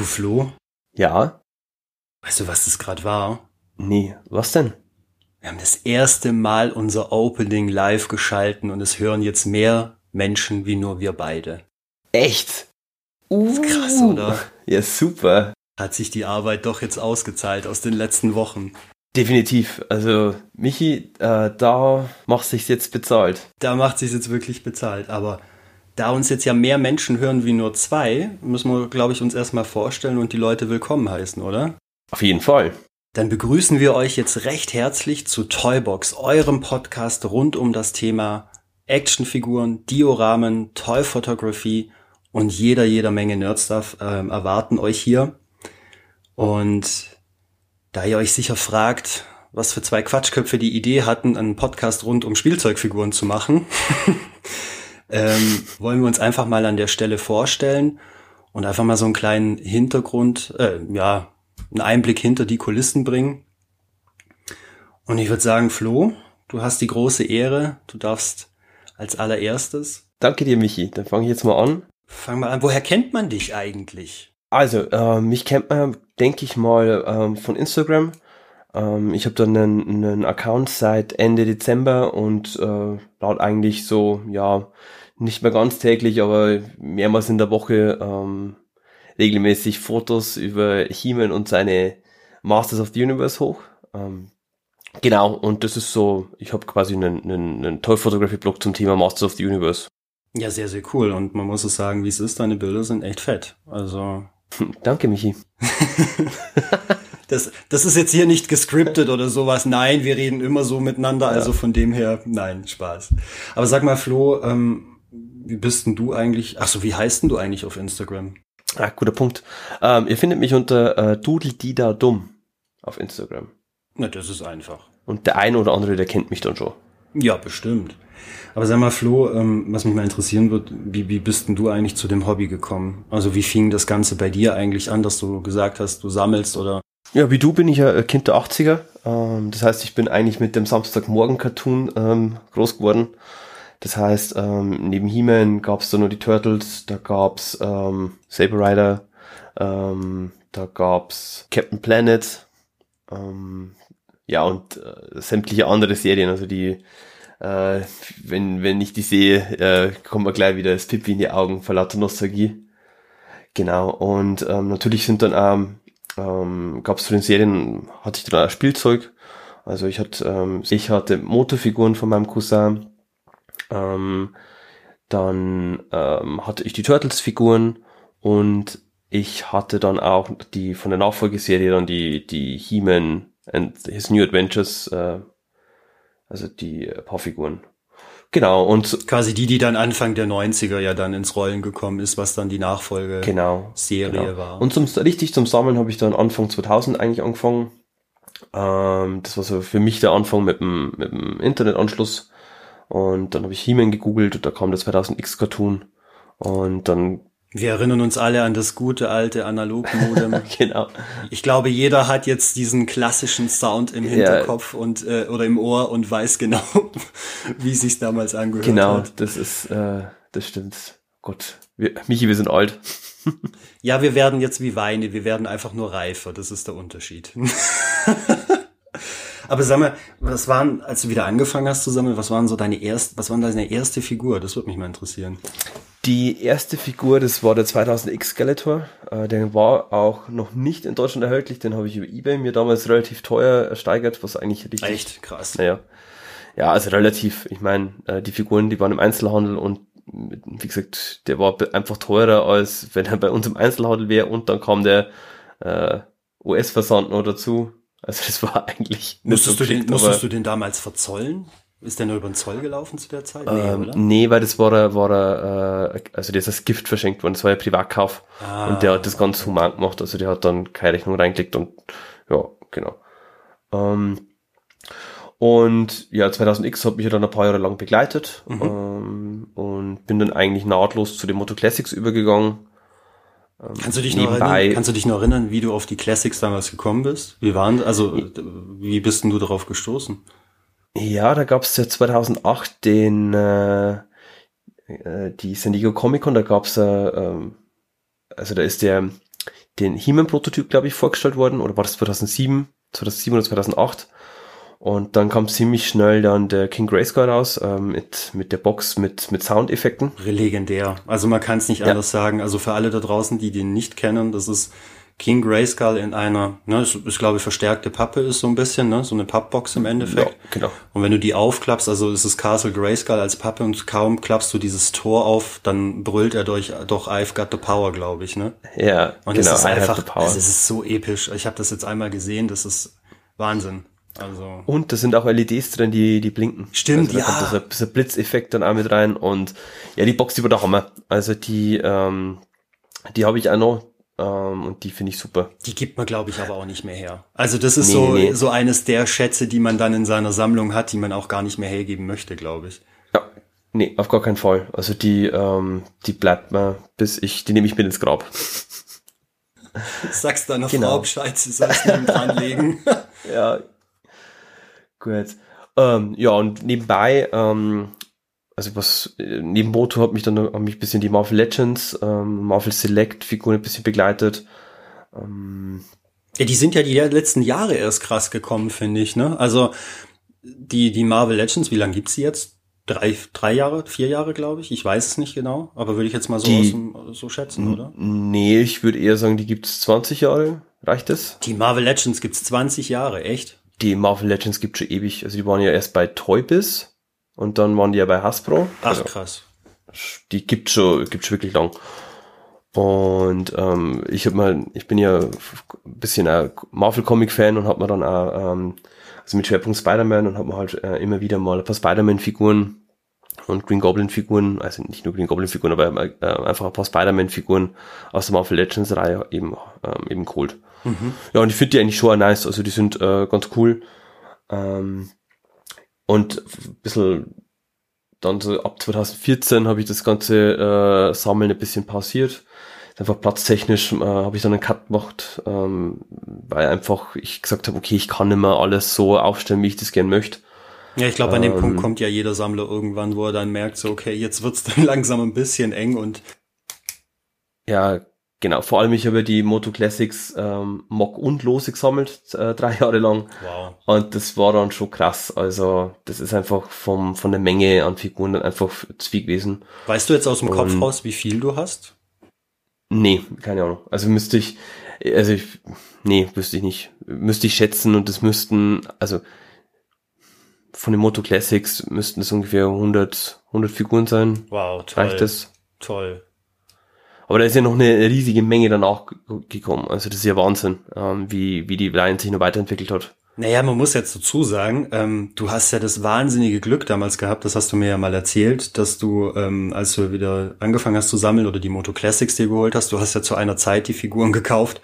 Du Flo, Ja? weißt du, was das gerade war? Nee, was denn? Wir haben das erste Mal unser Opening live geschalten und es hören jetzt mehr Menschen wie nur wir beide. Echt? Uh, krass, oder? Ja, super. Hat sich die Arbeit doch jetzt ausgezahlt aus den letzten Wochen. Definitiv. Also, Michi, äh, da macht sich's jetzt bezahlt. Da macht sich jetzt wirklich bezahlt. Aber da uns jetzt ja mehr Menschen hören wie nur zwei, müssen wir, glaube ich, uns erstmal vorstellen und die Leute willkommen heißen, oder? Auf jeden Fall. Dann begrüßen wir euch jetzt recht herzlich zu Toybox, eurem Podcast rund um das Thema Actionfiguren, Dioramen, Toy Photography und jeder, jeder Menge Nerdstuff ähm, erwarten euch hier. Und da ihr euch sicher fragt, was für zwei Quatschköpfe die Idee hatten, einen Podcast rund um Spielzeugfiguren zu machen, ähm, wollen wir uns einfach mal an der Stelle vorstellen und einfach mal so einen kleinen Hintergrund, äh, ja, einen Einblick hinter die Kulissen bringen. Und ich würde sagen, Flo, du hast die große Ehre, du darfst als allererstes. Danke dir, Michi. Dann fange ich jetzt mal an. Fang mal an, woher kennt man dich eigentlich? Also, äh, mich kennt man, denke ich mal, ähm, von Instagram. Ähm, ich habe dann einen, einen Account seit Ende Dezember und äh, laut eigentlich so, ja, nicht mehr ganz täglich, aber mehrmals in der Woche ähm, regelmäßig Fotos über He-Man und seine Masters of the Universe hoch. Ähm, genau, und das ist so, ich habe quasi einen, einen, einen Toy Photography Blog zum Thema Masters of the Universe. Ja, sehr, sehr cool. Und man muss es sagen, wie es ist, deine Bilder sind echt fett. Also. Danke, Michi. das, das ist jetzt hier nicht gescriptet oder sowas. Nein, wir reden immer so miteinander. Also von dem her, nein, Spaß. Aber sag mal, Flo, ähm, wie bist denn du eigentlich? Ach so, wie heißt denn du eigentlich auf Instagram? Ah, guter Punkt. Ähm, ihr findet mich unter äh, Dudeldida Dumm auf Instagram. Na, das ist einfach. Und der ein oder andere, der kennt mich dann schon. Ja, bestimmt. Aber sag mal, Flo, ähm, was mich mal interessieren wird, wie, wie bist denn du eigentlich zu dem Hobby gekommen? Also wie fing das Ganze bei dir eigentlich an, dass du gesagt hast, du sammelst oder? Ja, wie du bin ich ja Kind der 80er. Ähm, das heißt, ich bin eigentlich mit dem Samstagmorgen-Cartoon ähm, groß geworden. Das heißt, ähm, neben He-Man gab es da nur die Turtles, da gab's ähm, Saber Rider, ähm, da gab's Captain Planet, ähm, ja und äh, sämtliche andere Serien, also die äh, wenn, wenn ich die sehe, äh, kommt mir gleich wieder das Pippi in die Augen vor lauter Nostalgie. Genau, und ähm, natürlich sind dann auch, ähm, gab es zu den Serien, hatte ich dann auch Spielzeug. Also ich hatte, ähm, ich hatte Motorfiguren von meinem Cousin. Ähm, dann ähm, hatte ich die Turtles-Figuren und ich hatte dann auch die von der Nachfolgeserie dann die, die He-Man and His New Adventures äh, also die äh, Paarfiguren. Genau, und quasi die, die dann Anfang der 90er ja dann ins Rollen gekommen ist, was dann die Nachfolge genau, Serie genau. war. Und zum richtig zum Sammeln habe ich dann Anfang 2000 eigentlich angefangen. Ähm, das war so für mich der Anfang mit dem, mit dem Internetanschluss. Und dann habe ich He-Man gegoogelt und da kam der 2000X Cartoon. Und dann wir erinnern uns alle an das gute alte Analogmodem. genau. Ich glaube, jeder hat jetzt diesen klassischen Sound im Hinterkopf ja. und äh, oder im Ohr und weiß genau, wie sich's damals angehört genau, hat. Genau, das ist, äh, das stimmt. Gott, wir, Michi, wir sind alt. ja, wir werden jetzt wie Weine, wir werden einfach nur reifer. Das ist der Unterschied. Aber sag mal, was waren, als du wieder angefangen hast zu sammeln, was waren so deine erste, was waren deine erste Figur? Das würde mich mal interessieren. Die erste Figur, das war der 2000X Skeletor. Äh, der war auch noch nicht in Deutschland erhältlich. Den habe ich über Ebay mir damals relativ teuer ersteigert, was eigentlich richtig. Echt krass. Naja. Ja, also relativ. Ich meine, äh, die Figuren, die waren im Einzelhandel und wie gesagt, der war einfach teurer, als wenn er bei uns im Einzelhandel wäre und dann kam der äh, US-Versand noch dazu. Also das war eigentlich. Musstest, so du, den, musstest du den damals verzollen? Ist der nur über den Zoll gelaufen zu der Zeit? Nee, ähm, oder? nee weil das war der, war der, äh, also der ist als Gift verschenkt worden, das war ja Privatkauf. Ah, und der hat das ganz human gemacht, also der hat dann keine Rechnung reingelegt und ja, genau. Ähm, und ja, 2000X hat mich ja dann ein paar Jahre lang begleitet mhm. ähm, und bin dann eigentlich nahtlos zu den Moto Classics übergegangen. Ähm, kannst du dich noch erinnern, kannst du dich noch erinnern, wie du auf die Classics damals gekommen bist? Wie waren, also wie bist denn du darauf gestoßen? Ja, da gab's ja 2008 den äh, äh, die San Diego Comic Con, da gab's äh, ähm, also da ist der den He-Man-Prototyp, glaube ich, vorgestellt worden, oder war das 2007, 2007 oder 2008. Und dann kam ziemlich schnell dann der King Grayskull raus, ähm, mit, mit der Box mit, mit Soundeffekten. Legendär. Also man kann es nicht ja. anders sagen. Also für alle da draußen, die den nicht kennen, das ist King Grayskull in einer, ne, ist, ist glaube ich verstärkte Pappe ist so ein bisschen, ne, so eine Pappbox im Endeffekt. Ja, genau. Und wenn du die aufklappst, also ist es Castle Grayskull als Pappe und kaum klappst du dieses Tor auf, dann brüllt er durch doch I've got the power, glaube ich, ne? Ja, und genau. es ist einfach, also es ist so episch. Ich habe das jetzt einmal gesehen, das ist Wahnsinn. Also. Und da sind auch LEDs drin, die, die blinken. Stimmt, also da ja. kommt so ein Blitzeffekt dann auch mit rein und ja, die Box, die war der Hammer. Also die, ähm, die habe ich auch noch, ähm, und die finde ich super. Die gibt man, glaube ich, aber auch nicht mehr her. Also das ist nee, so, nee. so eines der Schätze, die man dann in seiner Sammlung hat, die man auch gar nicht mehr hergeben möchte, glaube ich. Ja, nee, auf gar keinen Fall. Also die, ähm, die bleibt mir, bis ich, die nehme ich mit ins Grab. Sagst deiner genau. Frau Bescheid, sie soll es neben dran legen. ja. Gut. Ähm, ja, und nebenbei ähm, also was neben Moto hat mich dann hat mich ein bisschen die Marvel Legends, ähm, Marvel Select Figuren ein bisschen begleitet. Ähm, ja, die sind ja die letzten Jahre erst krass gekommen, finde ich. Ne? Also die die Marvel Legends, wie lange gibt's die jetzt? Drei, drei Jahre, vier Jahre, glaube ich. Ich weiß es nicht genau, aber würde ich jetzt mal so, die, dem, so schätzen, oder? Nee, ich würde eher sagen, die gibt's 20 Jahre. Reicht es? Die Marvel Legends gibt's 20 Jahre, echt? Die Marvel Legends gibt's schon ewig. Also die waren ja erst bei Toy Biz und dann waren die ja bei Hasbro. Ach, also, krass. Die gibt schon, gibt schon wirklich lang. Und ähm, ich hab mal, ich bin ja ein bisschen ein Marvel-Comic-Fan und hab mir dann auch, ähm, also mit Schwerpunkt Spider-Man und hab mir halt äh, immer wieder mal ein paar Spider-Man-Figuren und Green Goblin-Figuren, also nicht nur Green Goblin-Figuren, aber äh, einfach ein paar Spider-Man-Figuren aus der Marvel Legends-Reihe eben, ähm, eben geholt. Mhm. Ja, und ich finde die eigentlich schon nice, also die sind äh, ganz cool. Ähm, und ein bisschen dann so ab 2014 habe ich das ganze äh, Sammeln ein bisschen pausiert. Einfach platztechnisch äh, habe ich dann einen Cut gemacht, ähm, weil einfach ich gesagt habe, okay, ich kann nicht mehr alles so aufstellen, wie ich das gern möchte. Ja, ich glaube, an dem Punkt ähm, kommt ja jeder Sammler irgendwann, wo er dann merkt, so, okay, jetzt wird's dann langsam ein bisschen eng und ja, Genau, vor allem ich habe die Moto Classics ähm, Mock und Lose gesammelt, äh, drei Jahre lang. Wow. Und das war dann schon krass. Also das ist einfach vom, von der Menge an Figuren dann einfach zu viel gewesen. Weißt du jetzt aus dem und, Kopf raus, wie viel du hast? Nee, keine Ahnung. Also müsste ich, also ich, nee, wüsste ich nicht. Müsste ich schätzen und das müssten, also von den Moto Classics müssten es ungefähr 100, 100 Figuren sein. Wow, toll. Reicht das? Toll. Aber da ist ja noch eine riesige Menge dann auch gekommen. Also das ist ja Wahnsinn, ähm, wie, wie die Line sich noch weiterentwickelt hat. Naja, man muss jetzt dazu sagen, ähm, du hast ja das wahnsinnige Glück damals gehabt, das hast du mir ja mal erzählt, dass du, ähm, als du wieder angefangen hast zu sammeln oder die Moto Classics dir geholt hast, du hast ja zu einer Zeit die Figuren gekauft,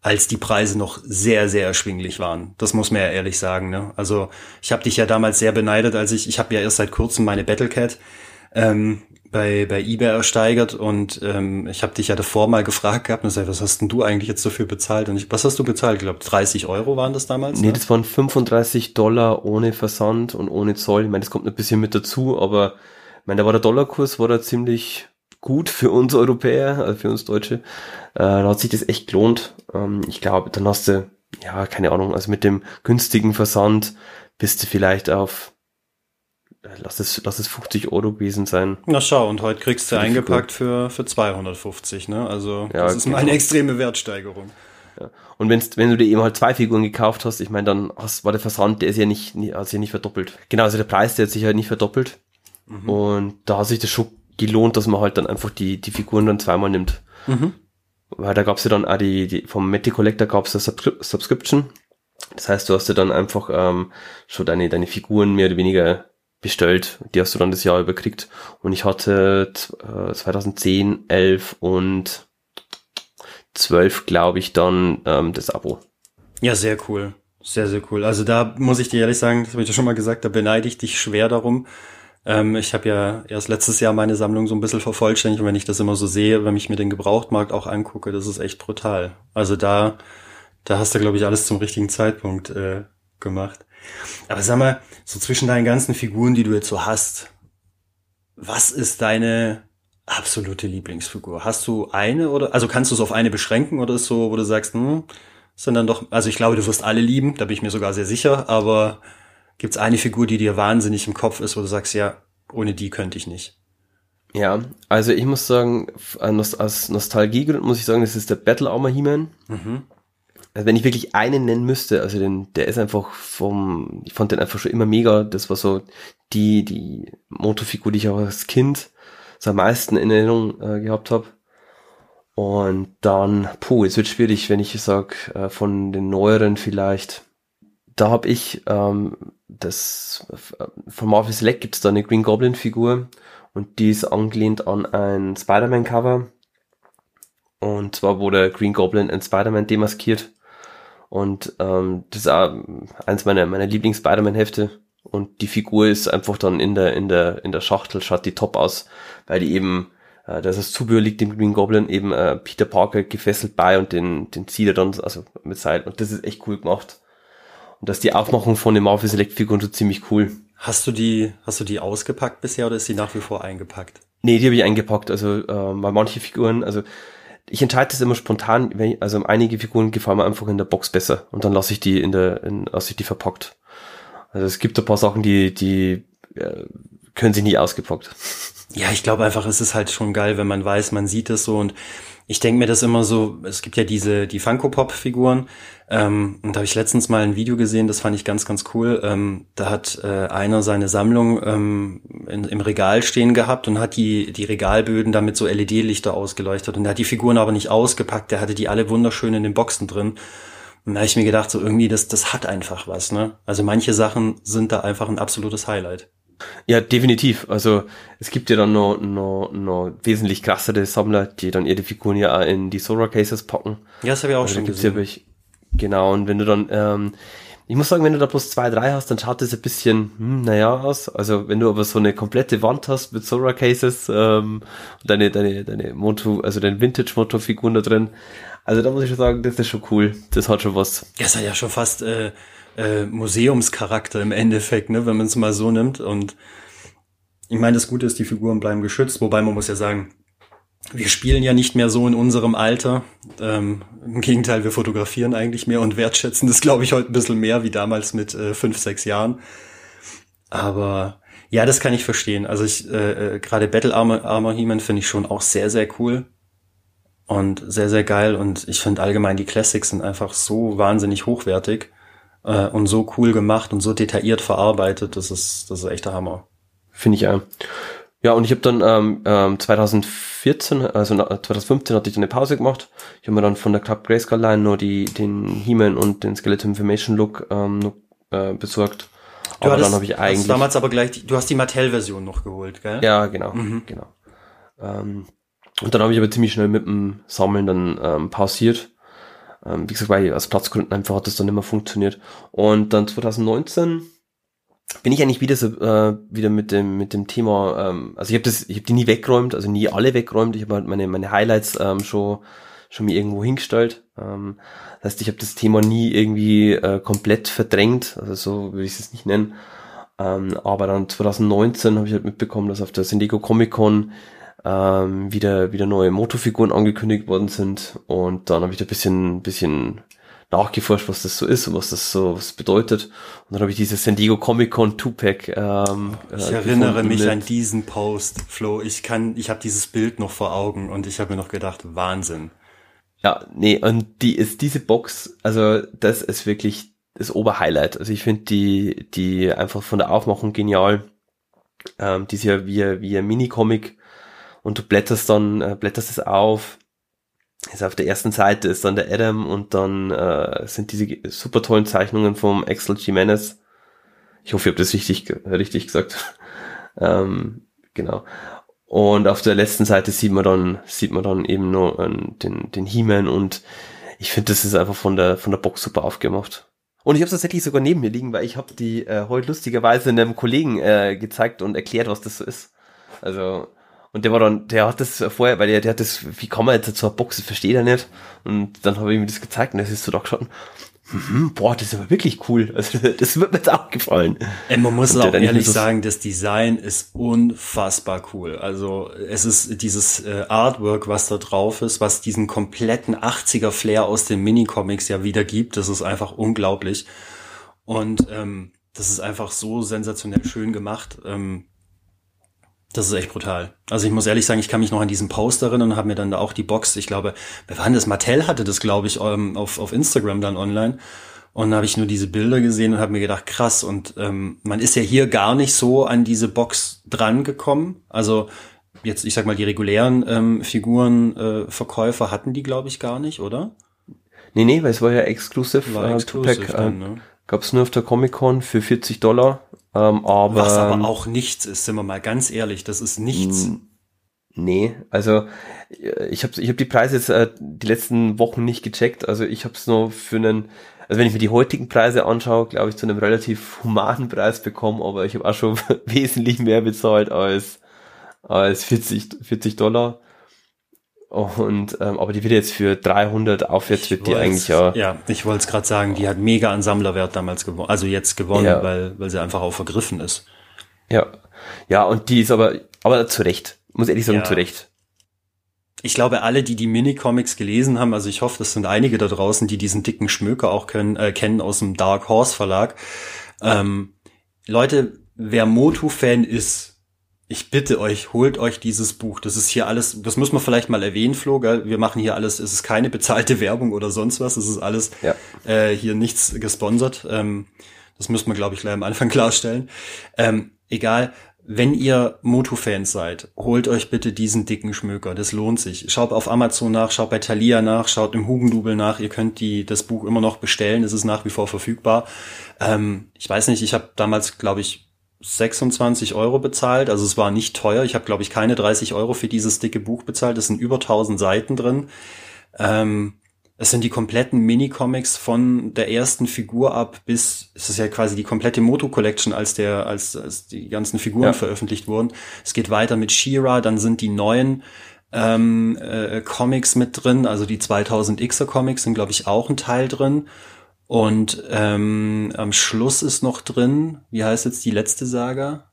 als die Preise noch sehr, sehr erschwinglich waren. Das muss man ja ehrlich sagen. Ne? Also ich habe dich ja damals sehr beneidet, als ich, ich habe ja erst seit kurzem meine Battlecat ähm, bei, bei eBay ersteigert und ähm, ich habe dich ja davor mal gefragt gehabt und gesagt, was hast denn du eigentlich jetzt dafür bezahlt? Und ich, was hast du bezahlt? Ich glaube, 30 Euro waren das damals? Nee, ne? das waren 35 Dollar ohne Versand und ohne Zoll. Ich meine, das kommt ein bisschen mit dazu, aber ich meine, da war der Dollarkurs war da ziemlich gut für uns Europäer, also für uns Deutsche. Äh, da hat sich das echt gelohnt. Ähm, ich glaube, dann hast du, ja, keine Ahnung, also mit dem günstigen Versand bist du vielleicht auf lass es, lass es 50 Euro gewesen sein. Na schau, und heute kriegst du eingepackt für, für 250, ne? Also, ja, das ist genau. mal eine extreme Wertsteigerung. Ja. Und wenn's, wenn du dir eben halt zwei Figuren gekauft hast, ich meine, dann hast, war der Versand, der ist ja nicht, hat sich ja nicht verdoppelt. Genau, also der Preis, der hat sich halt nicht verdoppelt. Mhm. Und da hat sich das schon gelohnt, dass man halt dann einfach die, die Figuren dann zweimal nimmt. Mhm. Weil da gab's ja dann auch die, die vom Matty Collector gab's eine Subscri Subscription. Das heißt, du hast ja dann einfach ähm, schon deine, deine Figuren mehr oder weniger bestellt. Die hast du dann das Jahr überkriegt. Und ich hatte äh, 2010, 11 und 12, glaube ich, dann ähm, das Abo. Ja, sehr cool. Sehr, sehr cool. Also da muss ich dir ehrlich sagen, das habe ich ja schon mal gesagt, da beneide ich dich schwer darum. Ähm, ich habe ja erst letztes Jahr meine Sammlung so ein bisschen vervollständigt und wenn ich das immer so sehe, wenn ich mir den Gebrauchtmarkt auch angucke, das ist echt brutal. Also da, da hast du, glaube ich, alles zum richtigen Zeitpunkt äh, gemacht. Aber sag mal, so zwischen deinen ganzen Figuren, die du jetzt so hast, was ist deine Absolute Lieblingsfigur. Hast du eine oder, also kannst du es auf eine beschränken oder ist so, wo du sagst, hm, sind dann doch, also ich glaube, du wirst alle lieben, da bin ich mir sogar sehr sicher, aber gibt's eine Figur, die dir wahnsinnig im Kopf ist, wo du sagst, ja, ohne die könnte ich nicht? Ja, also ich muss sagen, aus Nostalgiegrund muss ich sagen, das ist der Battle Armor He-Man. Mhm. Also wenn ich wirklich einen nennen müsste, also den, der ist einfach vom, ich fand den einfach schon immer mega. Das war so die, die Motofigur, die ich auch als Kind so am meisten in Erinnerung äh, gehabt habe. Und dann, puh, es wird schwierig, wenn ich sag äh, von den neueren vielleicht. Da habe ich ähm, das von Marvel Select gibt es da eine Green Goblin Figur und die ist angelehnt an ein Spider-Man Cover. Und zwar wurde Green Goblin in Spider-Man demaskiert. Und ähm, das ist auch eins meiner, meiner Lieblings-Spider-Man-Hefte. Und die Figur ist einfach dann in der, in der, in der Schachtel, schaut die top aus, weil die eben, äh, das ist Zubehör liegt dem Green Goblin eben äh, Peter Parker gefesselt bei und den, den zieht er dann, also mit Seil. Und das ist echt cool gemacht. Und dass die Aufmachung von den Marvel Select Figuren so ziemlich cool. Hast du die, hast du die ausgepackt bisher oder ist die nach wie vor eingepackt? Nee, die habe ich eingepackt. Also äh, weil manche Figuren, also ich entscheide das immer spontan, ich, also einige Figuren gefallen mir einfach in der Box besser und dann lasse ich die in der, in, lasse ich die verpackt. Also es gibt ein paar Sachen, die, die äh, können sich nicht ausgepackt. Ja, ich glaube einfach, es ist halt schon geil, wenn man weiß, man sieht es so und ich denke mir das immer so, es gibt ja diese, die Funko-Pop-Figuren, ähm, und da habe ich letztens mal ein Video gesehen, das fand ich ganz, ganz cool. Ähm, da hat äh, einer seine Sammlung ähm, in, im Regal stehen gehabt und hat die, die Regalböden damit so LED-Lichter ausgeleuchtet. Und er hat die Figuren aber nicht ausgepackt, der hatte die alle wunderschön in den Boxen drin. Und da habe ich mir gedacht, so irgendwie, das, das hat einfach was, ne? Also manche Sachen sind da einfach ein absolutes Highlight. Ja, definitiv. Also es gibt ja dann noch, noch, noch wesentlich krassere Sammler, die dann ihre Figuren ja auch in die Sora Cases packen. Ja, das habe ich auch also schon gesehen. Ja genau, und wenn du dann, ähm, ich muss sagen, wenn du da bloß zwei, drei hast, dann schaut das ein bisschen, hm, naja, aus. Also wenn du aber so eine komplette Wand hast mit Sora Cases ähm, und deine, deine, deine Moto, also deine Vintage-Moto-Figuren da drin, also da muss ich schon sagen, das ist schon cool. Das hat schon was. Das hat ja schon fast äh, äh, Museumscharakter im Endeffekt, ne, wenn man es mal so nimmt. Und ich meine, das Gute ist, die Figuren bleiben geschützt, wobei man muss ja sagen, wir spielen ja nicht mehr so in unserem Alter. Ähm, Im Gegenteil, wir fotografieren eigentlich mehr und wertschätzen das, glaube ich, heute ein bisschen mehr wie damals mit äh, fünf, sechs Jahren. Aber ja, das kann ich verstehen. Also ich äh, äh, gerade Battle Armor, Armor He-Man finde ich schon auch sehr, sehr cool und sehr, sehr geil. Und ich finde allgemein die Classics sind einfach so wahnsinnig hochwertig äh, und so cool gemacht und so detailliert verarbeitet. Das ist, das ist echt der Hammer. Finde ich ja. Ja, und ich habe dann ähm, ähm, 2014, also 2015 hatte ich dann eine Pause gemacht. Ich habe mir dann von der Club Grayskull Line nur die, den He-Man und den Skeleton Information Look ähm, äh, besorgt. Du aber dann habe ich eigentlich damals aber gleich, die, du hast die Mattel-Version noch geholt, gell? Ja, genau, mhm. genau. Ähm, und dann habe ich aber ziemlich schnell mit dem Sammeln dann ähm, pausiert. Ähm, wie gesagt, weil aus Platzgründen einfach hat das dann mehr funktioniert. Und dann 2019 bin ich eigentlich wieder so äh, wieder mit dem mit dem Thema ähm, also ich habe das ich habe die nie weggeräumt also nie alle weggeräumt. Ich habe halt meine meine Highlights ähm, schon schon mir irgendwo hingestellt. Ähm, das heißt ich habe das Thema nie irgendwie äh, komplett verdrängt. Also so würde ich es nicht nennen. Ähm, aber dann 2019 habe ich halt mitbekommen dass auf der San Diego Comic Con ähm, wieder wieder neue Motofiguren angekündigt worden sind und dann habe ich da bisschen bisschen nachgeforscht, was das so ist und was das so was bedeutet. Und dann habe ich dieses San Diego Comic Con Two-Pack. Ähm, ich äh, erinnere mich mit. an diesen Post, Flo. Ich kann, ich habe dieses Bild noch vor Augen und ich habe mir noch gedacht, Wahnsinn. Ja, nee, und die ist diese Box, also das ist wirklich das Oberhighlight. Also ich finde die, die einfach von der Aufmachung genial. Ähm, die ist ja wie, wie ein Mini-Comic und du blätterst dann, äh, blätterst es auf ist auf der ersten Seite ist dann der Adam und dann äh, sind diese super tollen Zeichnungen vom Axel Jimenez. Ich hoffe, ich habe das richtig, richtig gesagt. ähm, genau. Und auf der letzten Seite sieht man dann, sieht man dann eben nur äh, den, den He-Man und ich finde, das ist einfach von der, von der Box super aufgemacht. Und ich habe es tatsächlich sogar neben mir liegen, weil ich habe die äh, heute lustigerweise einem Kollegen äh, gezeigt und erklärt, was das so ist. Also und der war dann, der hat das vorher, weil der, der hat das, wie kann man jetzt zu einer Box, das versteht er nicht. Und dann habe ich ihm das gezeigt und das ist so da schon, hm, boah, das ist aber wirklich cool. Also, das wird mir jetzt auch gefallen. Ey, man muss auch ehrlich sagen, das Design ist unfassbar cool. Also es ist dieses äh, Artwork, was da drauf ist, was diesen kompletten 80er Flair aus den Minicomics ja wieder gibt. Das ist einfach unglaublich. Und ähm, das ist einfach so sensationell schön gemacht. Ähm, das ist echt brutal. Also ich muss ehrlich sagen, ich kann mich noch an diesen Post erinnern und habe mir dann da auch die Box, ich glaube, wer war denn das? Mattel hatte das, glaube ich, ähm, auf, auf Instagram dann online. Und dann habe ich nur diese Bilder gesehen und habe mir gedacht, krass. Und ähm, man ist ja hier gar nicht so an diese Box dran gekommen. Also jetzt, ich sag mal, die regulären ähm, Figurenverkäufer äh, hatten die, glaube ich, gar nicht, oder? Nee, nee, weil es war ja exklusiv. War äh, exclusive dann, ne? Gab's nur auf der Comic-Con für 40 Dollar. Ähm, aber, Was aber auch nichts ist, sind wir mal ganz ehrlich, das ist nichts. Nee, also ich habe ich hab die Preise jetzt äh, die letzten Wochen nicht gecheckt. Also ich habe es nur für einen, also wenn ich mir die heutigen Preise anschaue, glaube ich, zu einem relativ humanen Preis bekommen, aber ich habe auch schon wesentlich mehr bezahlt als, als 40, 40 Dollar. Und ähm, aber die wird jetzt für 300 aufwärts wird die eigentlich ja. Ja, ich wollte es gerade sagen, die hat mega an Sammlerwert damals gewonnen, also jetzt gewonnen, ja. weil weil sie einfach auch vergriffen ist. Ja, ja und die ist aber aber zu Recht, muss ehrlich sagen ja. zu Recht. Ich glaube, alle, die die Minicomics gelesen haben, also ich hoffe, das sind einige da draußen, die diesen dicken Schmöker auch können, äh, kennen aus dem Dark Horse Verlag. Ähm, Leute, wer Motu-Fan ist, ich bitte euch, holt euch dieses Buch. Das ist hier alles, das muss man vielleicht mal erwähnen, Flo, gell? Wir machen hier alles, es ist keine bezahlte Werbung oder sonst was, es ist alles ja. äh, hier nichts gesponsert. Ähm, das müssen wir, glaube ich, gleich am Anfang klarstellen. Ähm, egal, wenn ihr Motu-Fans seid, holt euch bitte diesen dicken Schmöker. Das lohnt sich. Schaut auf Amazon nach, schaut bei Thalia nach, schaut im Hugendubel nach. Ihr könnt die, das Buch immer noch bestellen. Es ist nach wie vor verfügbar. Ähm, ich weiß nicht, ich habe damals, glaube ich, 26 Euro bezahlt. Also es war nicht teuer. Ich habe, glaube ich, keine 30 Euro für dieses dicke Buch bezahlt. Es sind über 1000 Seiten drin. Ähm, es sind die kompletten Mini-Comics von der ersten Figur ab bis, es ist ja quasi die komplette Moto Collection, als der, als, als die ganzen Figuren ja. veröffentlicht wurden. Es geht weiter mit She-Ra, dann sind die neuen ähm, äh, Comics mit drin, also die 2000Xer Comics sind, glaube ich, auch ein Teil drin. Und ähm, am Schluss ist noch drin, wie heißt jetzt die letzte Saga?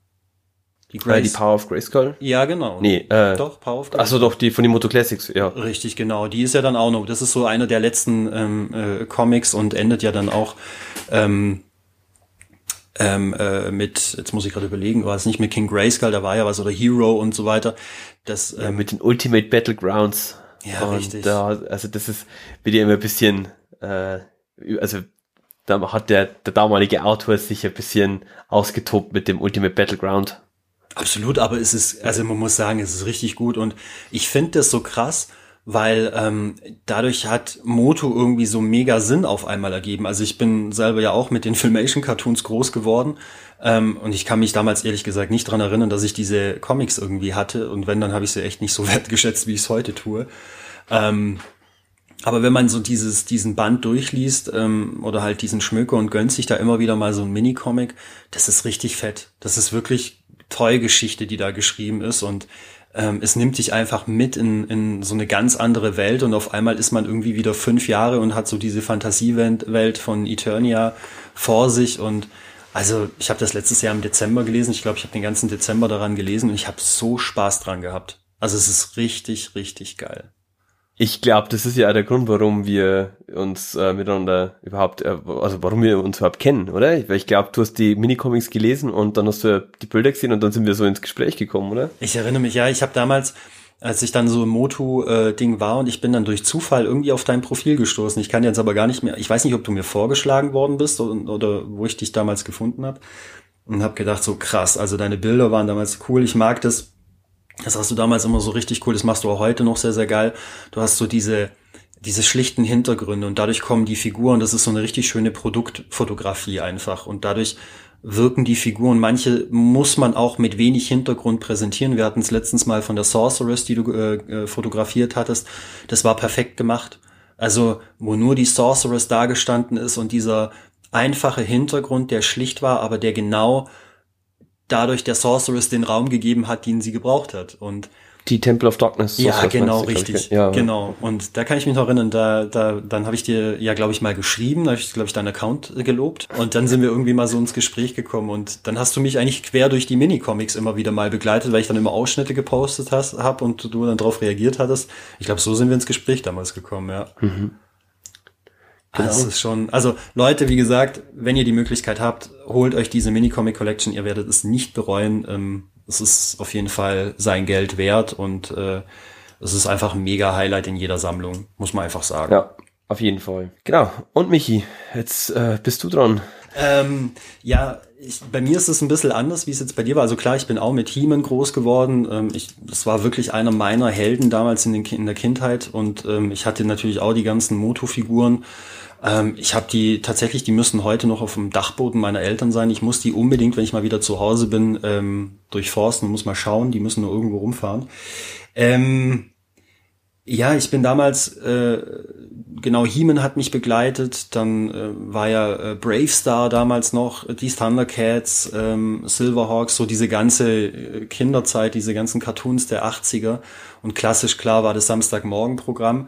Die, Grace äh, die Power of Grayskull? Ja, genau. Nee, äh, doch, Power of Grayskull. Achso, doch, die von den Moto Classics, ja. Richtig, genau. Die ist ja dann auch noch, das ist so einer der letzten ähm, äh, Comics und endet ja dann auch ähm, ähm, äh, mit, jetzt muss ich gerade überlegen, war es nicht mit King Grayskull, da war ja was, oder Hero und so weiter. Das, ähm, ja, mit den Ultimate Battlegrounds. Ja, und richtig. Da, also das ist, wird ja immer ein bisschen äh, also da hat der, der damalige Autor sich ein bisschen ausgetobt mit dem Ultimate Battleground. Absolut, aber es ist, also man muss sagen, es ist richtig gut und ich finde das so krass, weil ähm, dadurch hat Moto irgendwie so mega Sinn auf einmal ergeben. Also ich bin selber ja auch mit den Filmation-Cartoons groß geworden ähm, und ich kann mich damals ehrlich gesagt nicht dran erinnern, dass ich diese Comics irgendwie hatte und wenn, dann habe ich sie echt nicht so wertgeschätzt, wie ich es heute tue. Ähm, aber wenn man so dieses, diesen Band durchliest ähm, oder halt diesen Schmöker und gönnt sich da immer wieder mal so ein Mini-Comic, das ist richtig fett. Das ist wirklich tolle Geschichte, die da geschrieben ist und ähm, es nimmt dich einfach mit in, in so eine ganz andere Welt und auf einmal ist man irgendwie wieder fünf Jahre und hat so diese Fantasiewelt von Eternia vor sich und also ich habe das letztes Jahr im Dezember gelesen. Ich glaube, ich habe den ganzen Dezember daran gelesen und ich habe so Spaß dran gehabt. Also es ist richtig, richtig geil. Ich glaube, das ist ja der Grund, warum wir uns äh, miteinander überhaupt, äh, also warum wir uns überhaupt kennen, oder? Weil ich glaube, du hast die Minicomics gelesen und dann hast du die Bilder gesehen und dann sind wir so ins Gespräch gekommen, oder? Ich erinnere mich, ja, ich habe damals, als ich dann so im Motu-Ding war und ich bin dann durch Zufall irgendwie auf dein Profil gestoßen. Ich kann jetzt aber gar nicht mehr, ich weiß nicht, ob du mir vorgeschlagen worden bist oder, oder wo ich dich damals gefunden habe und habe gedacht, so krass, also deine Bilder waren damals cool, ich mag das das hast du damals immer so richtig cool, das machst du auch heute noch sehr, sehr geil. Du hast so diese, diese schlichten Hintergründe und dadurch kommen die Figuren, das ist so eine richtig schöne Produktfotografie einfach und dadurch wirken die Figuren, manche muss man auch mit wenig Hintergrund präsentieren. Wir hatten es letztens mal von der Sorceress, die du äh, äh, fotografiert hattest. Das war perfekt gemacht. Also, wo nur die Sorceress dargestanden ist und dieser einfache Hintergrund, der schlicht war, aber der genau dadurch der Sorceress den Raum gegeben hat, den sie gebraucht hat. Und Die Temple of Darkness. So ja, genau, richtig. Ja. Genau. Und da kann ich mich noch erinnern, da, da, dann habe ich dir ja, glaube ich, mal geschrieben, da habe ich, glaube ich, deinen Account gelobt. Und dann sind wir irgendwie mal so ins Gespräch gekommen. Und dann hast du mich eigentlich quer durch die Minicomics immer wieder mal begleitet, weil ich dann immer Ausschnitte gepostet hast, hab und du dann darauf reagiert hattest. Ich glaube, so sind wir ins Gespräch damals gekommen, ja. Mhm. Genau. Das ist schon, also Leute, wie gesagt, wenn ihr die Möglichkeit habt, holt euch diese Mini-Comic Collection, ihr werdet es nicht bereuen. Ähm, es ist auf jeden Fall sein Geld wert und äh, es ist einfach ein mega Highlight in jeder Sammlung, muss man einfach sagen. Ja, auf jeden Fall. Genau. Und Michi, jetzt äh, bist du dran. Ähm, ja, ich, bei mir ist es ein bisschen anders, wie es jetzt bei dir war. Also klar, ich bin auch mit He-Man groß geworden. Ähm, ich, das war wirklich einer meiner Helden damals in, den, in der Kindheit und ähm, ich hatte natürlich auch die ganzen Moto-Figuren. Ähm, ich habe die tatsächlich, die müssen heute noch auf dem Dachboden meiner Eltern sein. Ich muss die unbedingt, wenn ich mal wieder zu Hause bin, ähm, durchforsten und muss mal schauen. Die müssen nur irgendwo rumfahren. Ähm, ja, ich bin damals, äh, genau, Heeman hat mich begleitet, dann äh, war ja äh, Brave Star damals noch, die Thundercats, ähm, Silverhawks, so diese ganze äh, Kinderzeit, diese ganzen Cartoons der 80er. Und klassisch klar war das Samstagmorgen-Programm.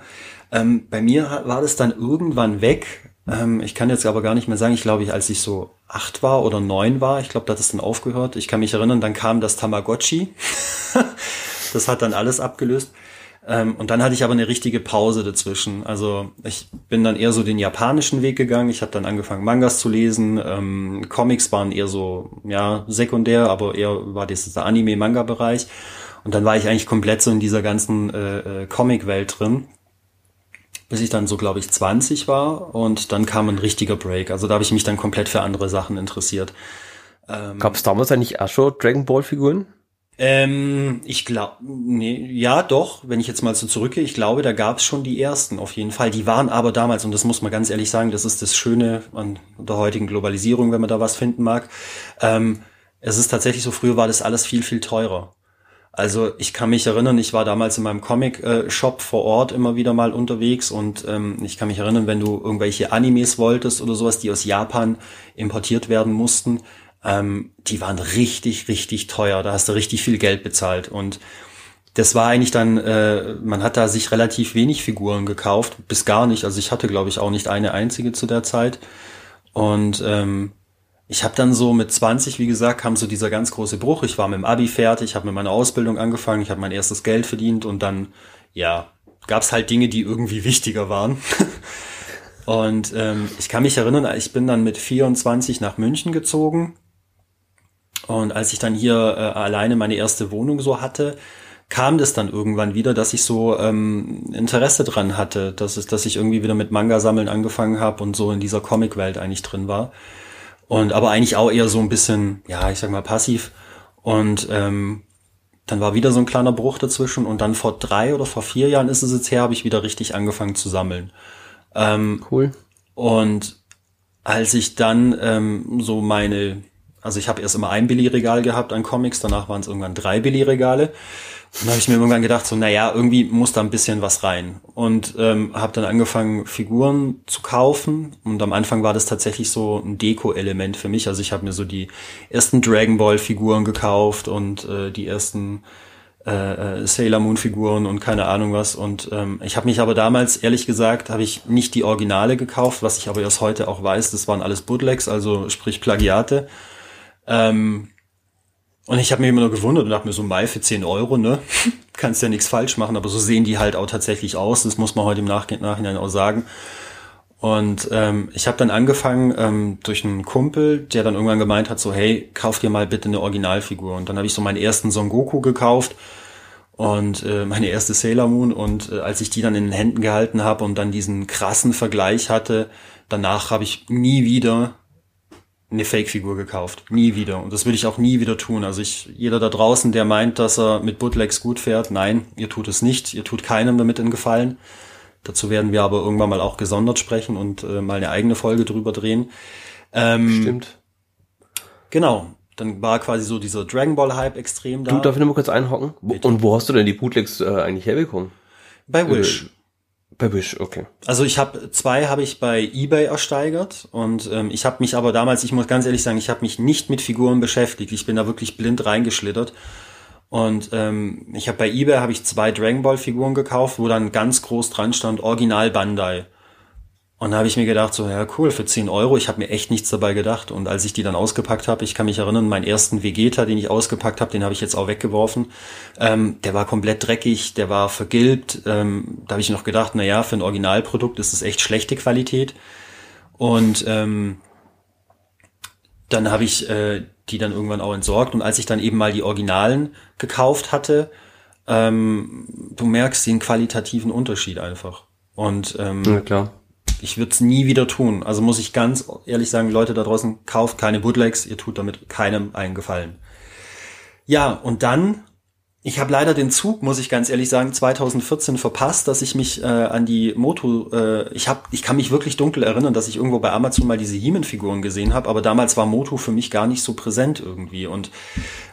Ähm, bei mir war das dann irgendwann weg. Ähm, ich kann jetzt aber gar nicht mehr sagen, ich glaube, ich, als ich so acht war oder neun war, ich glaube, da hat es dann aufgehört. Ich kann mich erinnern, dann kam das Tamagotchi. das hat dann alles abgelöst. Ähm, und dann hatte ich aber eine richtige Pause dazwischen. Also ich bin dann eher so den japanischen Weg gegangen. Ich habe dann angefangen, Mangas zu lesen. Ähm, Comics waren eher so, ja, sekundär, aber eher war das der Anime-Manga-Bereich. Und dann war ich eigentlich komplett so in dieser ganzen äh, äh Comic-Welt drin bis ich dann so, glaube ich, 20 war und dann kam ein richtiger Break. Also da habe ich mich dann komplett für andere Sachen interessiert. Ähm, Gab es damals eigentlich auch schon Dragon Ball Figuren? Ähm, ich glaube, nee, ja doch, wenn ich jetzt mal so zurückgehe, ich glaube, da gab es schon die ersten auf jeden Fall. Die waren aber damals, und das muss man ganz ehrlich sagen, das ist das Schöne an der heutigen Globalisierung, wenn man da was finden mag. Ähm, es ist tatsächlich so, früher war das alles viel, viel teurer. Also ich kann mich erinnern, ich war damals in meinem Comic-Shop vor Ort immer wieder mal unterwegs und ähm, ich kann mich erinnern, wenn du irgendwelche Animes wolltest oder sowas, die aus Japan importiert werden mussten, ähm, die waren richtig, richtig teuer. Da hast du richtig viel Geld bezahlt und das war eigentlich dann, äh, man hat da sich relativ wenig Figuren gekauft, bis gar nicht. Also ich hatte, glaube ich, auch nicht eine einzige zu der Zeit. Und ähm, ich habe dann so mit 20, wie gesagt, kam so dieser ganz große Bruch. Ich war mit dem Abi fertig, habe mit meiner Ausbildung angefangen, ich habe mein erstes Geld verdient und dann, ja, gab's halt Dinge, die irgendwie wichtiger waren. und ähm, ich kann mich erinnern, ich bin dann mit 24 nach München gezogen. Und als ich dann hier äh, alleine meine erste Wohnung so hatte, kam das dann irgendwann wieder, dass ich so ähm, Interesse dran hatte, dass, es, dass ich irgendwie wieder mit Manga sammeln angefangen habe und so in dieser Comicwelt eigentlich drin war. Und aber eigentlich auch eher so ein bisschen, ja, ich sag mal, passiv. Und ähm, dann war wieder so ein kleiner Bruch dazwischen und dann vor drei oder vor vier Jahren ist es jetzt her, habe ich wieder richtig angefangen zu sammeln. Ähm, cool. Und als ich dann ähm, so meine, also ich habe erst immer ein Billy-Regal gehabt an Comics, danach waren es irgendwann drei Billy-Regale. Dann habe ich mir irgendwann gedacht, so, naja, irgendwie muss da ein bisschen was rein. Und ähm, habe dann angefangen, Figuren zu kaufen. Und am Anfang war das tatsächlich so ein Deko-Element für mich. Also ich habe mir so die ersten Dragon Ball-Figuren gekauft und äh, die ersten äh, äh, Sailor Moon-Figuren und keine Ahnung was. Und ähm, ich habe mich aber damals, ehrlich gesagt, habe ich nicht die Originale gekauft, was ich aber erst heute auch weiß, das waren alles Bootlegs, also sprich Plagiate. Ähm, und ich habe mich immer nur gewundert und dachte mir so, Mai für 10 Euro, ne? Kannst ja nichts falsch machen, aber so sehen die halt auch tatsächlich aus. Das muss man heute im Nachhinein auch sagen. Und ähm, ich habe dann angefangen ähm, durch einen Kumpel, der dann irgendwann gemeint hat, so, hey, kauf dir mal bitte eine Originalfigur. Und dann habe ich so meinen ersten Son Goku gekauft und äh, meine erste Sailor Moon. Und äh, als ich die dann in den Händen gehalten habe und dann diesen krassen Vergleich hatte, danach habe ich nie wieder eine Fake-Figur gekauft. Nie wieder. Und das würde ich auch nie wieder tun. Also ich, jeder da draußen, der meint, dass er mit Bootlegs gut fährt, nein, ihr tut es nicht. Ihr tut keinem damit einen Gefallen. Dazu werden wir aber irgendwann mal auch gesondert sprechen und äh, mal eine eigene Folge drüber drehen. Ähm, Stimmt. Genau. Dann war quasi so dieser Dragon Ball Hype extrem da. Du, darf ich nur mal kurz einhocken? Bitte? Und wo hast du denn die Bootlegs äh, eigentlich herbekommen? Bei Wish. Bei Wish, okay. Also ich habe zwei habe ich bei eBay ersteigert und ähm, ich habe mich aber damals, ich muss ganz ehrlich sagen, ich habe mich nicht mit Figuren beschäftigt. Ich bin da wirklich blind reingeschlittert Und ähm, ich habe bei eBay habe ich zwei Dragon Ball Figuren gekauft, wo dann ganz groß dran stand Original Bandai. Und da habe ich mir gedacht, so, ja cool, für 10 Euro, ich habe mir echt nichts dabei gedacht. Und als ich die dann ausgepackt habe, ich kann mich erinnern, meinen ersten Vegeta, den ich ausgepackt habe, den habe ich jetzt auch weggeworfen. Ähm, der war komplett dreckig, der war vergilbt. Ähm, da habe ich noch gedacht, na ja, für ein Originalprodukt ist das echt schlechte Qualität. Und ähm, dann habe ich äh, die dann irgendwann auch entsorgt. Und als ich dann eben mal die Originalen gekauft hatte, ähm, du merkst den qualitativen Unterschied einfach. Und ähm, Ja, klar. Ich würde es nie wieder tun. Also muss ich ganz ehrlich sagen, Leute da draußen, kauft keine Bootlegs, ihr tut damit keinem einen Gefallen. Ja, und dann, ich habe leider den Zug, muss ich ganz ehrlich sagen, 2014 verpasst, dass ich mich äh, an die Moto, äh, ich habe, ich kann mich wirklich dunkel erinnern, dass ich irgendwo bei Amazon mal diese He-Man-Figuren gesehen habe, aber damals war Moto für mich gar nicht so präsent irgendwie. Und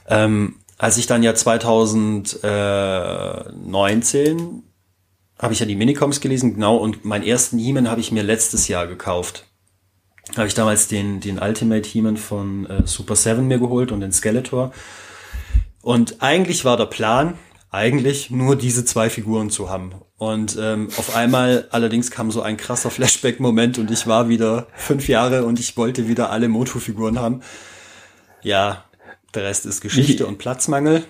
ähm, als ich dann ja 2019 habe ich ja die Minicoms gelesen, genau, und meinen ersten He-Man habe ich mir letztes Jahr gekauft. Habe ich damals den, den Ultimate He-Man von äh, Super 7 mir geholt und den Skeletor. Und eigentlich war der Plan, eigentlich nur diese zwei Figuren zu haben. Und ähm, auf einmal allerdings kam so ein krasser Flashback-Moment und ich war wieder fünf Jahre und ich wollte wieder alle Moto-Figuren haben. Ja, der Rest ist Geschichte und Platzmangel.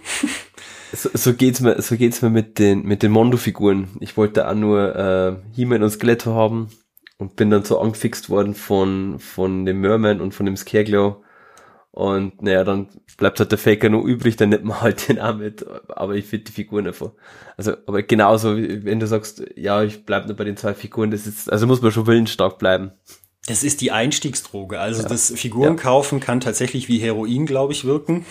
So, so geht's mir, so geht's mir mit den, mit den Mondo-Figuren. Ich wollte auch nur äh, He-Man und Skeletor haben und bin dann so angefixt worden von, von dem Merman und von dem Scareglow. Und naja, dann bleibt halt der Faker nur übrig, dann nimmt man halt den auch mit. Aber ich finde die Figuren einfach. Also, aber genauso, wie wenn du sagst, ja, ich bleib nur bei den zwei Figuren, das ist, also muss man schon willensstark bleiben. Das ist die Einstiegsdroge. Also das Figurenkaufen kann tatsächlich wie Heroin, glaube ich, wirken.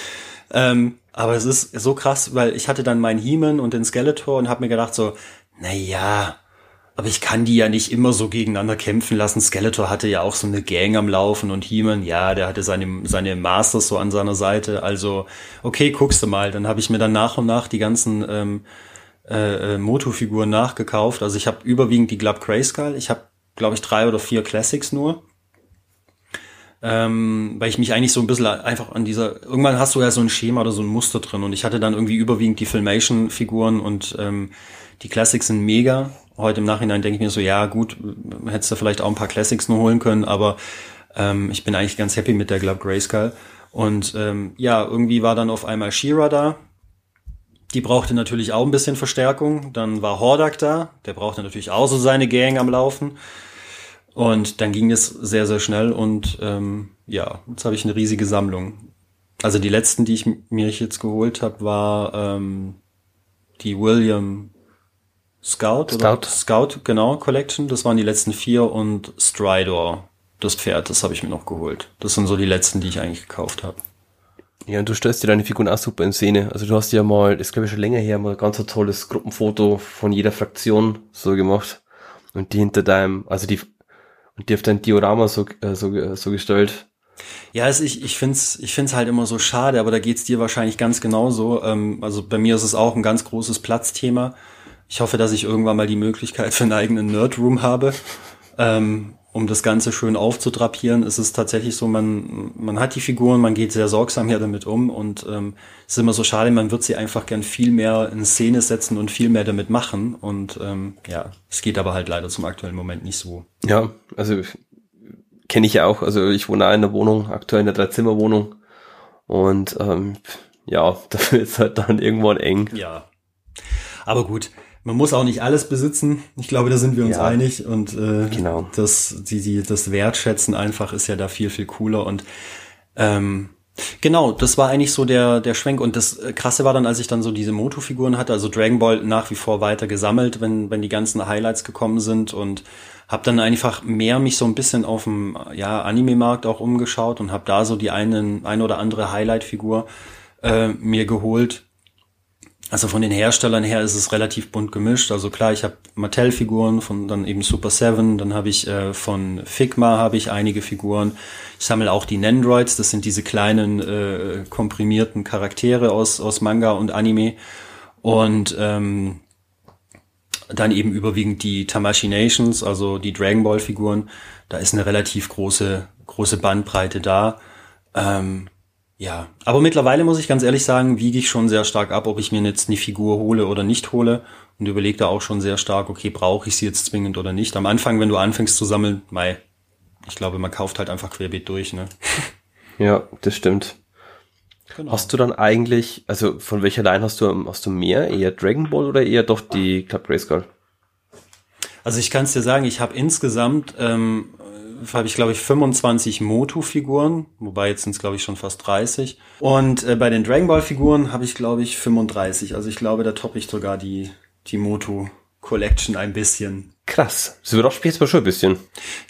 ähm, aber es ist so krass, weil ich hatte dann meinen He-Man und den Skeletor und habe mir gedacht so, na ja, aber ich kann die ja nicht immer so gegeneinander kämpfen lassen. Skeletor hatte ja auch so eine Gang am Laufen und He-Man, ja, der hatte seine, seine Masters so an seiner Seite. Also, okay, guckst du mal. Dann habe ich mir dann nach und nach die ganzen ähm, äh, äh, Moto-Figuren nachgekauft. Also ich habe überwiegend die Glub Grayskull. Ich habe, glaube ich, drei oder vier Classics nur. Ähm, weil ich mich eigentlich so ein bisschen einfach an dieser, irgendwann hast du ja so ein Schema oder so ein Muster drin und ich hatte dann irgendwie überwiegend die Filmation-Figuren und ähm, die Classics sind mega. Heute im Nachhinein denke ich mir so, ja gut, hättest du vielleicht auch ein paar Classics nur holen können, aber ähm, ich bin eigentlich ganz happy mit der Glub Grayskull. Und ähm, ja, irgendwie war dann auf einmal She-Ra da, die brauchte natürlich auch ein bisschen Verstärkung. Dann war Hordak da, der brauchte natürlich auch so seine Gang am Laufen. Und dann ging es sehr, sehr schnell und ähm, ja, jetzt habe ich eine riesige Sammlung. Also die letzten, die ich mir jetzt geholt habe, war ähm, die William Scout, oder Scout. Scout, genau, Collection. Das waren die letzten vier und Stridor, das Pferd, das habe ich mir noch geholt. Das sind so die letzten, die ich eigentlich gekauft habe. Ja, und du stellst dir deine Figuren auch super in Szene. Also du hast ja mal, das glaube ich schon länger her, mal ein ganz ein tolles Gruppenfoto von jeder Fraktion so gemacht. Und die hinter deinem, also die, die auf dein Diorama so, äh, so, äh, so gestellt. Ja, also ich, ich find's ich find's halt immer so schade, aber da geht's dir wahrscheinlich ganz genauso. Ähm, also bei mir ist es auch ein ganz großes Platzthema. Ich hoffe, dass ich irgendwann mal die Möglichkeit für einen eigenen Nerdroom habe. Ähm, um das Ganze schön aufzudrapieren, ist es tatsächlich so, man, man hat die Figuren, man geht sehr sorgsam hier damit um und ähm, es ist immer so schade, man wird sie einfach gern viel mehr in Szene setzen und viel mehr damit machen. Und ähm, ja, es geht aber halt leider zum aktuellen Moment nicht so. Ja, also kenne ich ja auch. Also ich wohne in der Wohnung, aktuell in der Dreizimmerwohnung. Und ähm, ja, dafür ist halt dann irgendwann eng. Ja. Aber gut, man muss auch nicht alles besitzen. Ich glaube, da sind wir uns Ja. einig. Und äh, Genau. das, die, die, das Wertschätzen einfach ist ja da viel, viel cooler. Und ähm, genau, das war eigentlich so der, der Schwenk. Und das Krasse war dann, als ich dann so diese Moto-Figuren hatte, also Dragon Ball nach wie vor weiter gesammelt, wenn, wenn die ganzen Highlights gekommen sind und habe dann einfach mehr mich so ein bisschen auf dem ja, Anime-Markt auch umgeschaut und habe da so die einen, ein oder andere Highlight-Figur äh, mir geholt. Also von den Herstellern her ist es relativ bunt gemischt. Also klar, ich habe Mattel-Figuren von dann eben Super 7, dann habe ich äh, von Figma habe ich einige Figuren. Ich sammle auch die Nendroids, das sind diese kleinen äh, komprimierten Charaktere aus aus Manga und Anime und ähm, dann eben überwiegend die Tamashii Nations, also die Dragon Ball Figuren. Da ist eine relativ große große Bandbreite da. Ähm, Ja, aber mittlerweile muss ich ganz ehrlich sagen, wiege ich schon sehr stark ab, ob ich mir jetzt eine Figur hole oder nicht hole und überlege da auch schon sehr stark, okay, brauche ich sie jetzt zwingend oder nicht. Am Anfang, wenn du anfängst zu sammeln, mei, ich glaube, man kauft halt einfach querbeet durch, ne? Ja, das stimmt. Genau. Hast du dann eigentlich, also von welcher Line hast du, hast du mehr? Eher Dragon Ball oder eher doch die Club Grayskull? Also ich kann es dir sagen, ich habe insgesamt ähm, habe ich, glaube ich, 25 Motu-Figuren, wobei jetzt sind es, glaube ich, schon fast 30. Und äh, bei den Dragon Ball-Figuren habe ich, glaube ich, 35. Also ich glaube, da toppe ich sogar die, die Motu Collection ein bisschen. Krass. Das wird auch später schon ein bisschen.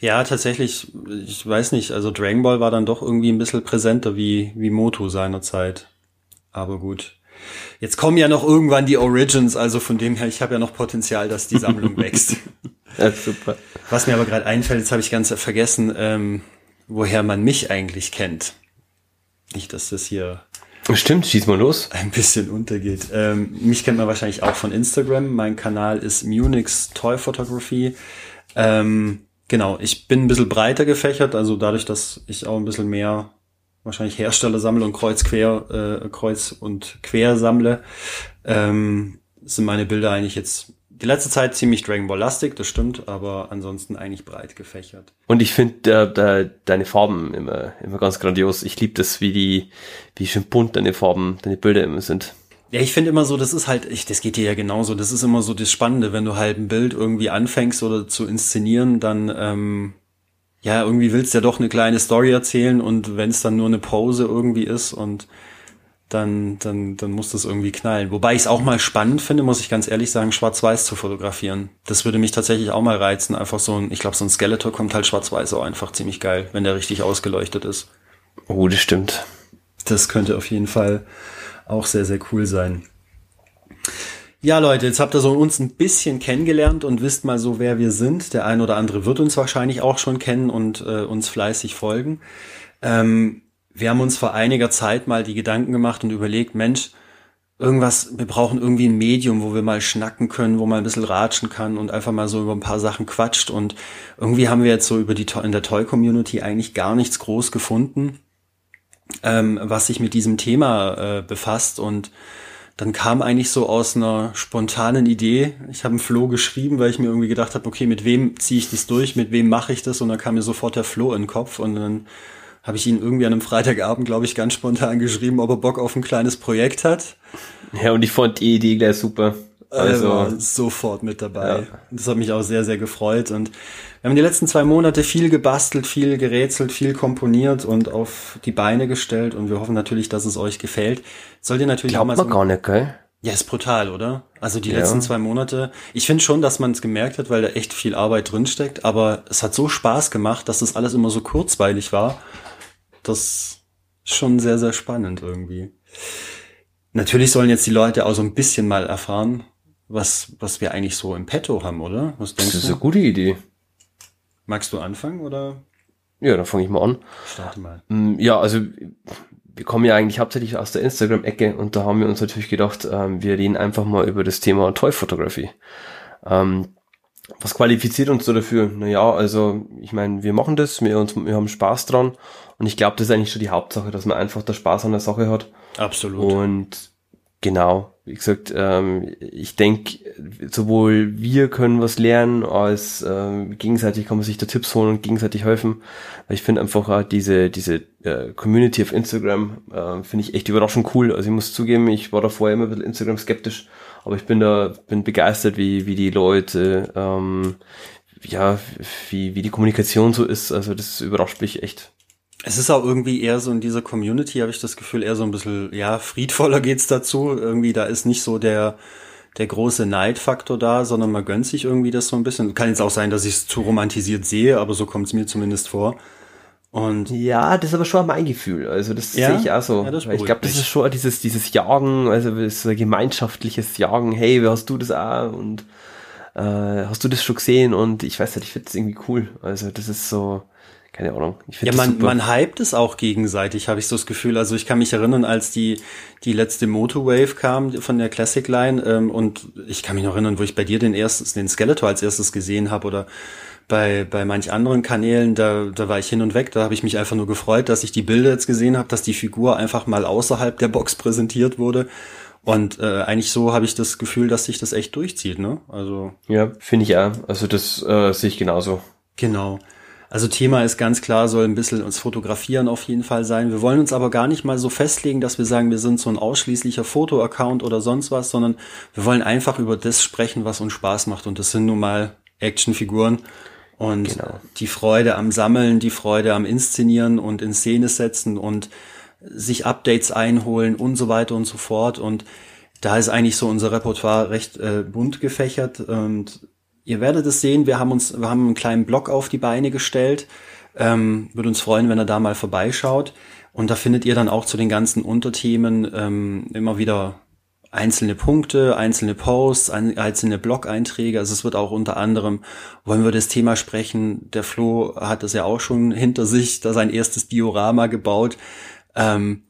Ja, tatsächlich, ich weiß nicht, also Dragon Ball war dann doch irgendwie ein bisschen präsenter wie, wie Moto seinerzeit. Aber gut. Jetzt kommen ja noch irgendwann die Origins, also von dem her, ich habe ja noch Potenzial, dass die Sammlung wächst. Ja, super. Was mir aber gerade einfällt, jetzt habe ich ganz vergessen, ähm, woher man mich eigentlich kennt. Nicht, dass das hier Stimmt, schieß mal los. Ein bisschen untergeht. Ähm, mich kennt man wahrscheinlich auch von Instagram. Mein Kanal ist Munich's Toy Photography. Ähm, genau, ich bin ein bisschen breiter gefächert, also dadurch, dass ich auch ein bisschen mehr wahrscheinlich Hersteller sammle und kreuz quer, äh, kreuz und quer sammle, ähm, sind meine Bilder eigentlich jetzt die letzte Zeit ziemlich Dragon Ball lastig, das stimmt, aber ansonsten eigentlich breit gefächert. Und ich finde äh, deine Farben immer, immer ganz grandios. Ich liebe das, wie die, wie schön bunt deine Farben, deine Bilder immer sind. Ja, ich finde immer so, das ist halt, ich, das geht dir ja genauso, das ist immer so das Spannende, wenn du halt ein Bild irgendwie anfängst oder zu inszenieren, dann ähm, ja, irgendwie willst du ja doch eine kleine Story erzählen und wenn es dann nur eine Pose irgendwie ist und dann, dann, dann muss das irgendwie knallen. Wobei ich es auch mal spannend finde, muss ich ganz ehrlich sagen, schwarz-weiß zu fotografieren. Das würde mich tatsächlich auch mal reizen. Einfach so ein, ich glaube, so ein Skeletor kommt halt schwarz-weiß auch einfach ziemlich geil, wenn der richtig ausgeleuchtet ist. Oh, das stimmt. Das könnte auf jeden Fall auch sehr, sehr cool sein. Ja, Leute, jetzt habt ihr so uns ein bisschen kennengelernt und wisst mal so, wer wir sind. Der ein oder andere wird uns wahrscheinlich auch schon kennen und äh, uns fleißig folgen. Ähm, wir haben uns vor einiger Zeit mal die Gedanken gemacht und überlegt, Mensch, irgendwas, wir brauchen irgendwie ein Medium, wo wir mal schnacken können, wo man ein bisschen ratschen kann und einfach mal so über ein paar Sachen quatscht. Und irgendwie haben wir jetzt so über die in der Toy-Community eigentlich gar nichts groß gefunden, ähm, was sich mit diesem Thema äh, befasst. Und dann kam eigentlich so aus einer spontanen Idee. Ich habe einen Flo geschrieben, weil ich mir irgendwie gedacht habe, okay, mit wem ziehe ich das durch, mit wem mache ich das? Und dann kam mir sofort der Flo in den Kopf und dann habe ich ihn irgendwie an einem Freitagabend, glaube ich, ganz spontan geschrieben, ob er Bock auf ein kleines Projekt hat. Ja, und ich fand die Idee gleich super. Also er war sofort mit dabei. Ja. Das hat mich auch sehr, sehr gefreut. Und wir haben die letzten zwei Monate viel gebastelt, viel gerätselt, viel komponiert und auf die Beine gestellt. Und wir hoffen natürlich, dass es euch gefällt. Sollt ihr natürlich Glaubt auch mal so. gar nicht, gell? Ja, ist brutal, oder? Also die ja. letzten zwei Monate. Ich finde schon, dass man es gemerkt hat, weil da echt viel Arbeit drinsteckt. Aber es hat so Spaß gemacht, dass das alles immer so kurzweilig war das ist schon sehr, sehr spannend irgendwie. Natürlich sollen jetzt die Leute auch so ein bisschen mal erfahren, was, was wir eigentlich so im Petto haben, oder? Was denkst das ist du? eine gute Idee. Magst du anfangen oder? Ja, dann fange ich mal an. Starte mal. Mm, ja, also wir kommen ja eigentlich hauptsächlich aus der Instagram-Ecke und da haben wir uns natürlich gedacht, ähm, wir reden einfach mal über das Thema Toy-Fotografie. Ähm, was qualifiziert uns so dafür? Naja, also ich meine, wir machen das, wir, uns, wir haben Spaß dran und ich glaube, das ist eigentlich schon die Hauptsache, dass man einfach der Spaß an der Sache hat. Absolut. Und genau, wie gesagt, ähm, ich denke, sowohl wir können was lernen, als ähm, gegenseitig kann man sich da Tipps holen und gegenseitig helfen. Weil ich finde einfach auch diese, diese äh, Community auf Instagram, äh, finde ich echt überraschend cool. Also ich muss zugeben, ich war da vorher immer ein bisschen Instagram skeptisch, aber ich bin da, bin begeistert, wie, wie die Leute, ähm, ja, wie, wie die Kommunikation so ist. Also das überrascht mich echt. Es ist auch irgendwie eher so in dieser Community, habe ich das Gefühl, eher so ein bisschen, ja, friedvoller geht's dazu. Irgendwie, da ist nicht so der, der große Neidfaktor da, sondern man gönnt sich irgendwie das so ein bisschen. Kann jetzt auch sein, dass ich es zu romantisiert sehe, aber so kommt es mir zumindest vor. Und ja, das ist aber schon mein Gefühl. Also das ja? sehe ich auch so. Ja, ich glaube, das ist schon dieses, dieses Jagen, also ist ein gemeinschaftliches Jagen. Hey, wie hast du das auch? Und äh, hast du das schon gesehen? Und ich weiß nicht, ich finde das irgendwie cool. Also das ist so, keine Ahnung. Ich ja, man, man hypt es auch gegenseitig, habe ich so das Gefühl. Also ich kann mich erinnern, als die, die letzte Motowave kam von der Classic Line ähm, und ich kann mich noch erinnern, wo ich bei dir den ersten, den Skeletor als erstes gesehen habe oder bei, bei manch anderen Kanälen, da, da war ich hin und weg, da habe ich mich einfach nur gefreut, dass ich die Bilder jetzt gesehen habe, dass die Figur einfach mal außerhalb der Box präsentiert wurde. Und äh, eigentlich so habe ich das Gefühl, dass sich das echt durchzieht, ne? Also. Ja, finde ich auch. Also das äh, sehe ich genauso. Genau. Also Thema ist ganz klar, soll ein bisschen uns Fotografieren auf jeden Fall sein. Wir wollen uns aber gar nicht mal so festlegen, dass wir sagen, wir sind so ein ausschließlicher Foto-Account oder sonst was, sondern wir wollen einfach über das sprechen, was uns Spaß macht. Und das sind nun mal Actionfiguren. Und genau. die Freude am Sammeln, die Freude am Inszenieren und in Szene setzen und sich Updates einholen und so weiter und so fort. Und da ist eigentlich so unser Repertoire recht äh, bunt gefächert. Und Ihr werdet es sehen, wir haben uns, wir haben einen kleinen Blog auf die Beine gestellt. Ähm, würde uns freuen, wenn ihr da mal vorbeischaut. Und da findet ihr dann auch zu den ganzen Unterthemen ähm, immer wieder einzelne Punkte, einzelne Posts, ein, einzelne Blog-Einträge. Also es wird auch unter anderem, wollen wir das Thema sprechen, der Flo hat das ja auch schon hinter sich, da sein erstes Diorama gebaut. Ähm,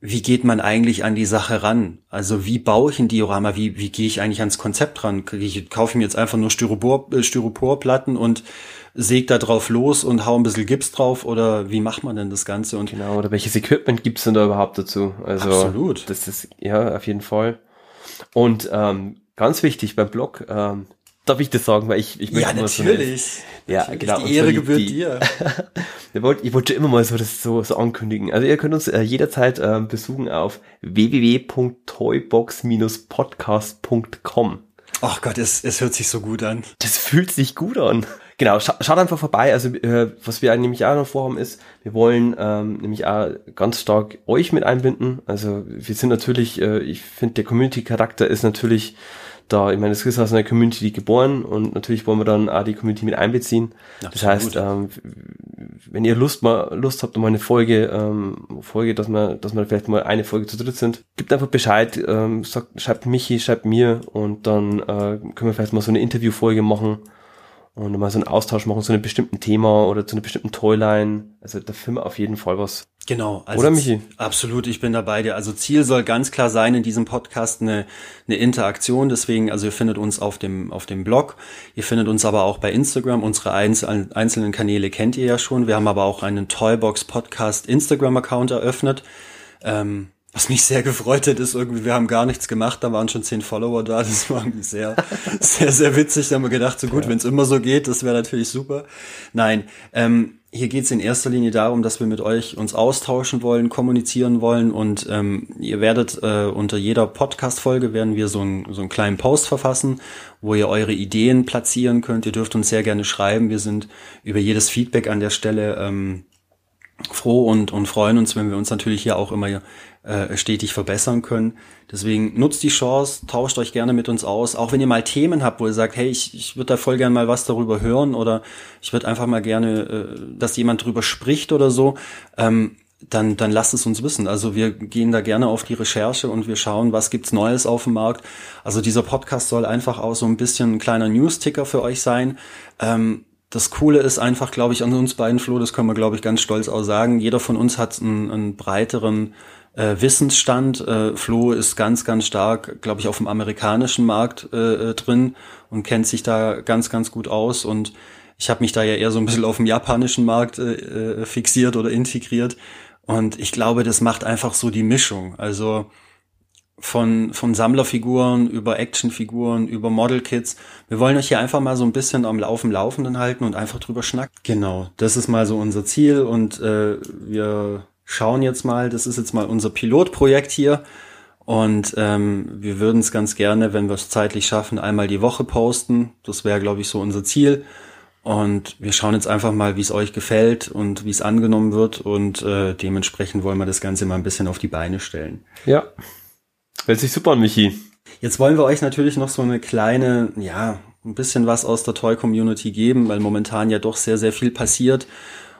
wie geht man eigentlich an die Sache ran? Also wie baue ich ein Diorama? Wie, wie gehe ich eigentlich ans Konzept ran? Ich kaufe mir jetzt einfach nur Styropor, äh, Styroporplatten und säge da drauf los und hau ein bisschen Gips drauf oder wie macht man denn das Ganze? Und genau, oder welches Equipment gibt's denn da überhaupt dazu? Also absolut. Das ist ja auf jeden Fall. Und ähm, ganz wichtig beim Blog, ähm, Darf ich das sagen, weil ich, ich möchte ja, natürlich. So eine, ja, natürlich. genau. Die Ehre gebührt die, dir. ich wollte, ich wollte immer mal so das so, so ankündigen. Also ihr könnt uns äh, jederzeit äh, besuchen auf www.toybox-podcast.com. Ach Gott, es, es hört sich so gut an. Das fühlt sich gut an. Genau, scha schaut einfach vorbei. Also äh, was wir nämlich auch noch vorhaben ist, wir wollen ähm, nämlich auch ganz stark euch mit einbinden. Also wir sind natürlich, äh, ich finde, der Community-Charakter ist natürlich da, ich meine, das ist aus einer Community geboren und natürlich wollen wir dann auch die Community mit einbeziehen. Ja, das heißt, ähm, wenn ihr Lust mal Lust habt um eine Folge, ähm, Folge, dass wir, dass wir vielleicht mal eine Folge zu dritt sind, gibt einfach Bescheid, ähm, sagt, schreibt Michi, schreibt mir und dann äh, können wir vielleicht mal so eine Interviewfolge machen und mal so einen Austausch machen zu einem bestimmten Thema oder zu einer bestimmten Toyline. Also da finden wir auf jeden Fall was. Genau. Also oder Michi? Absolut, ich bin dabei dir. Also Ziel soll ganz klar sein in diesem Podcast eine, eine Interaktion. Deswegen, also ihr findet uns auf dem, auf dem Blog. Ihr findet uns aber auch bei Instagram. Unsere einzelnen, einzelnen Kanäle kennt ihr ja schon. Wir haben aber auch einen Toybox Podcast Instagram Account eröffnet. Ähm, was mich sehr gefreut hat, ist irgendwie, wir haben gar nichts gemacht, da waren schon zehn Follower da. Das war irgendwie sehr, sehr, sehr witzig. Da haben wir gedacht, so gut, ja. wenn es immer so geht, das wäre natürlich super. Nein, ähm, hier geht es in erster Linie darum, dass wir mit euch uns austauschen wollen, kommunizieren wollen und ähm, ihr werdet äh, unter jeder Podcast-Folge werden wir so, ein, so einen kleinen Post verfassen, wo ihr eure Ideen platzieren könnt. Ihr dürft uns sehr gerne schreiben. Wir sind über jedes Feedback an der Stelle ähm, froh und, und freuen uns, wenn wir uns natürlich hier auch immer äh, stetig verbessern können. Deswegen nutzt die Chance, tauscht euch gerne mit uns aus. Auch wenn ihr mal Themen habt, wo ihr sagt, hey, ich, ich würde da voll gerne mal was darüber hören oder ich würde einfach mal gerne, äh, dass jemand drüber spricht oder so, ähm, dann, dann lasst es uns wissen. Also wir gehen da gerne auf die Recherche und wir schauen, was gibt's Neues auf dem Markt. Also dieser Podcast soll einfach auch so ein bisschen ein kleiner News-Ticker für euch sein. Ähm, das Coole ist einfach, glaube ich, an uns beiden, Flo, das können wir, glaube ich, ganz stolz auch sagen. Jeder von uns hat einen, einen breiteren äh, Wissensstand. Äh, Flo ist ganz, ganz stark, glaube ich, auf dem amerikanischen Markt äh, äh, drin und kennt sich da ganz, ganz gut aus. Und ich habe mich da ja eher so ein bisschen auf dem japanischen Markt äh, äh, fixiert oder integriert. Und ich glaube, das macht einfach so die Mischung. Also von, von Sammlerfiguren über Actionfiguren, über Modelkits. Wir wollen euch hier einfach mal so ein bisschen am Laufen Laufenden halten und einfach drüber schnacken. Genau, das ist mal so unser Ziel und äh, wir schauen jetzt mal, das ist jetzt mal unser Pilotprojekt hier. Und ähm, wir würden es ganz gerne, wenn wir es zeitlich schaffen, einmal die Woche posten. Das wäre, glaube ich, so unser Ziel. Und wir schauen jetzt einfach mal, wie es euch gefällt und wie es angenommen wird. Und äh, dementsprechend wollen wir das Ganze mal ein bisschen auf die Beine stellen. Ja. Hört sich super an, Michi. Jetzt wollen wir euch natürlich noch so eine kleine, ja, ein bisschen was aus der Toy-Community geben, weil momentan ja doch sehr, sehr viel passiert.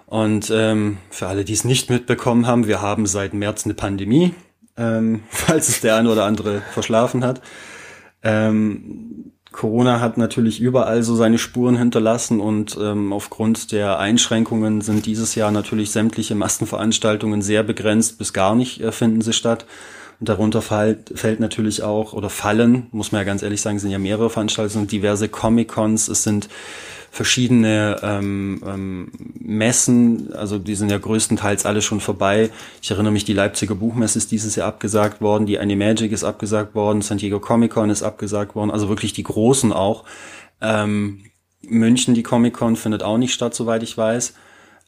Und ähm, für alle, die es nicht mitbekommen haben, wir haben seit März eine Pandemie, ähm, falls es der eine oder andere verschlafen hat. Ähm, Corona hat natürlich überall so seine Spuren hinterlassen und ähm, aufgrund der Einschränkungen sind dieses Jahr natürlich sämtliche Massenveranstaltungen sehr begrenzt bis gar nicht äh, finden sie statt. Und darunter fällt, fällt natürlich auch, oder fallen, muss man ja ganz ehrlich sagen, sind ja mehrere Veranstaltungen, diverse Comic-Cons, es sind verschiedene ähm, ähm, Messen, also die sind ja größtenteils alle schon vorbei. Ich erinnere mich, die Leipziger Buchmesse ist dieses Jahr abgesagt worden, die Animagic ist abgesagt worden, San Diego Comic Con ist abgesagt worden, also wirklich die großen auch. Ähm, München, die Comic Con findet auch nicht statt, soweit ich weiß.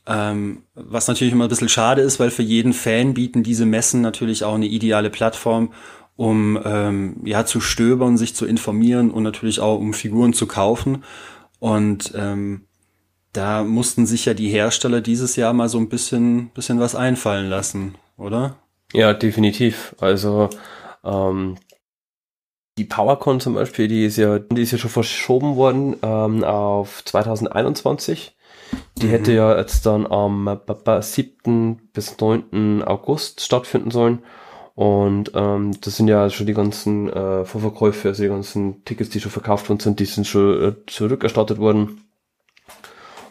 Ähm, was natürlich immer ein bisschen schade ist, weil für jeden Fan bieten diese Messen natürlich auch eine ideale Plattform, um ähm, ja zu stöbern, sich zu informieren und natürlich auch um Figuren zu kaufen. Und ähm, da mussten sich ja die Hersteller dieses Jahr mal so ein bisschen, bisschen was einfallen lassen, oder? Ja, definitiv. Also ähm, die PowerCon zum Beispiel, die ist ja, die ist ja schon verschoben worden ähm, auf 2021. Die mhm. hätte ja jetzt dann am 7. bis 9. August stattfinden sollen. Und ähm, das sind ja schon die ganzen äh, Vorverkäufe, also die ganzen Tickets, die schon verkauft worden sind, die sind schon äh, zurückerstattet worden.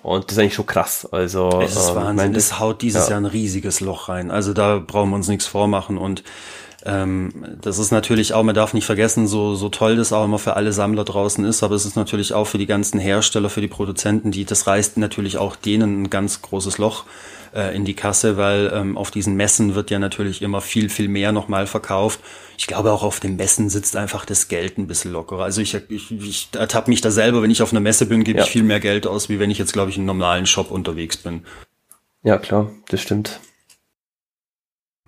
Und das ist eigentlich schon krass. Also es ist ähm, Wahnsinn. Mein, das haut dieses ja. Jahr ein riesiges Loch rein. Also da brauchen wir uns nichts vormachen. Und ähm, das ist natürlich auch, man darf nicht vergessen, so, so toll das auch immer für alle Sammler draußen ist, aber es ist natürlich auch für die ganzen Hersteller, für die Produzenten, die das reißt natürlich auch denen ein ganz großes Loch äh, in die Kasse, weil ähm, auf diesen Messen wird ja natürlich immer viel, viel mehr nochmal verkauft. Ich glaube, auch auf den Messen sitzt einfach das Geld ein bisschen lockerer. Also ich, ich, ich ertappe mich da selber, wenn ich auf einer Messe bin, gebe ja. ich viel mehr Geld aus, wie wenn ich jetzt, glaube ich, in einem normalen Shop unterwegs bin. Ja, klar, das stimmt.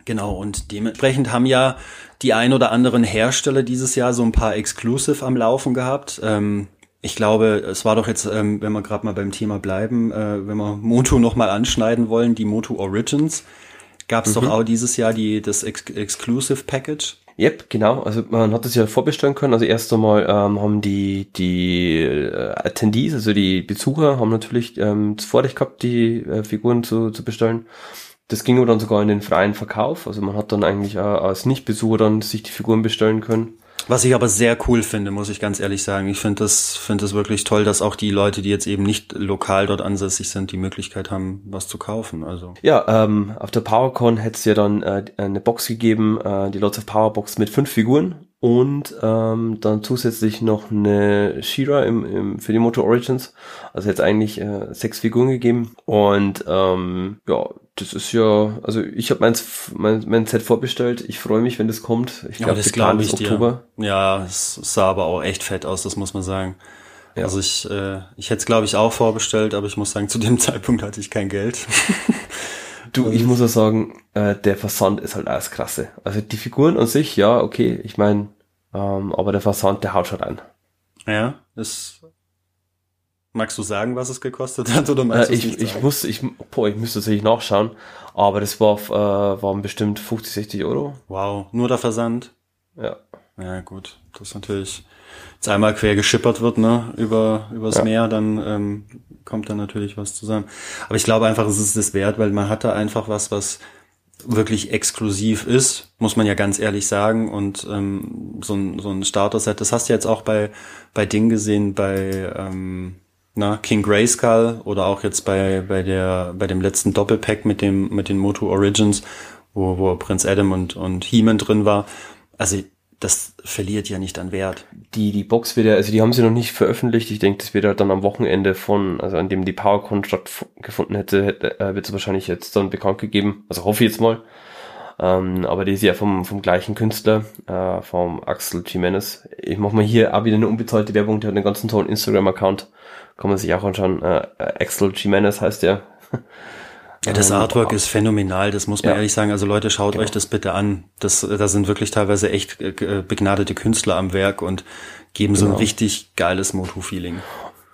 Genau, und dementsprechend haben ja die ein oder anderen Hersteller dieses Jahr so ein paar Exclusive am Laufen gehabt. Ähm, ich glaube, es war doch jetzt, ähm, wenn wir gerade mal beim Thema bleiben, äh, wenn wir Moto nochmal anschneiden wollen, die Moto Origins, gab es mhm. doch auch dieses Jahr die, das Ex Exclusive Package. Yep, genau. Also man hat das ja vorbestellen können. Also erst einmal ähm, haben die die äh, Attendees, also die Besucher, haben natürlich ähm, das Vorrecht gehabt, die äh, Figuren zu, zu bestellen. Das ging aber dann sogar in den freien Verkauf. Also man hat dann eigentlich äh, als Nicht-Besucher dann sich die Figuren bestellen können. Was ich aber sehr cool finde, muss ich ganz ehrlich sagen. Ich finde das, finde das wirklich toll, dass auch die Leute, die jetzt eben nicht lokal dort ansässig sind, die Möglichkeit haben, was zu kaufen. Also. Ja, ähm, auf der PowerCon hätte es ja dann äh, eine Box gegeben, äh, die Lots of Power Box mit fünf Figuren und ähm, dann zusätzlich noch eine Shira im, im, für die Moto Origins. Also jetzt eigentlich äh, sechs Figuren gegeben. Und ähm, ja, das ist ja, also ich habe meins, mein, mein Set vorbestellt. Ich freue mich, wenn das kommt. Ich glaube, ja, das glaube ich Oktober. Dir. Ja, es sah aber auch echt fett aus, das muss man sagen. Ja. Also ich, äh, ich hätte es glaube ich auch vorbestellt, aber ich muss sagen, zu dem Zeitpunkt hatte ich kein Geld. Du, ich muss auch sagen, äh, der Versand ist halt alles krasse. Also die Figuren an sich, ja, okay, ich meine, ähm, aber der Versand, der haut schon rein. Ja, ist. Magst du sagen, was es gekostet hat oder magst äh, ich, ich muss, ich, boah, ich müsste tatsächlich nachschauen, aber das war, äh, waren bestimmt 50, 60 Euro. Wow, nur der Versand? Ja. Ja, gut, das ist natürlich, jetzt einmal quer geschippert wird, ne, über, übers ja. Meer, dann ähm, kommt da natürlich was zusammen. Aber ich glaube einfach, es ist es wert, weil man hat da einfach was, was wirklich exklusiv ist, muss man ja ganz ehrlich sagen. Und ähm, so ein, so ein Starter-Set, das hast du jetzt auch bei, bei Ding gesehen, bei ähm, na, King Grayskull oder auch jetzt bei, bei, der, bei dem letzten Doppelpack mit, dem, mit den Moto Origins, wo, wo Prinz Adam und, und He-Man drin war. Also das verliert ja nicht an Wert. Die, die Box wird ja, also die haben sie noch nicht veröffentlicht. Ich denke, das wird ja dann am Wochenende von, also an dem die PowerCon stattgefunden hätte, hätte äh, wird es wahrscheinlich jetzt dann bekannt gegeben. Also hoffe ich jetzt mal. Ähm, aber die ist ja vom, vom gleichen Künstler, äh, vom Axel Jimenez. Ich mache mal hier auch wieder eine unbezahlte Werbung, der hat einen ganzen tollen Instagram-Account. Kann man sich auch anschauen. Äh, Axel Jimenez heißt der. Ja, das ähm, Artwork ist phänomenal, das muss man ja. ehrlich sagen. Also Leute, schaut genau. euch das bitte an. Das, da sind wirklich teilweise echt äh, begnadete Künstler am Werk und geben genau. so ein genau. richtig geiles Moto-Feeling.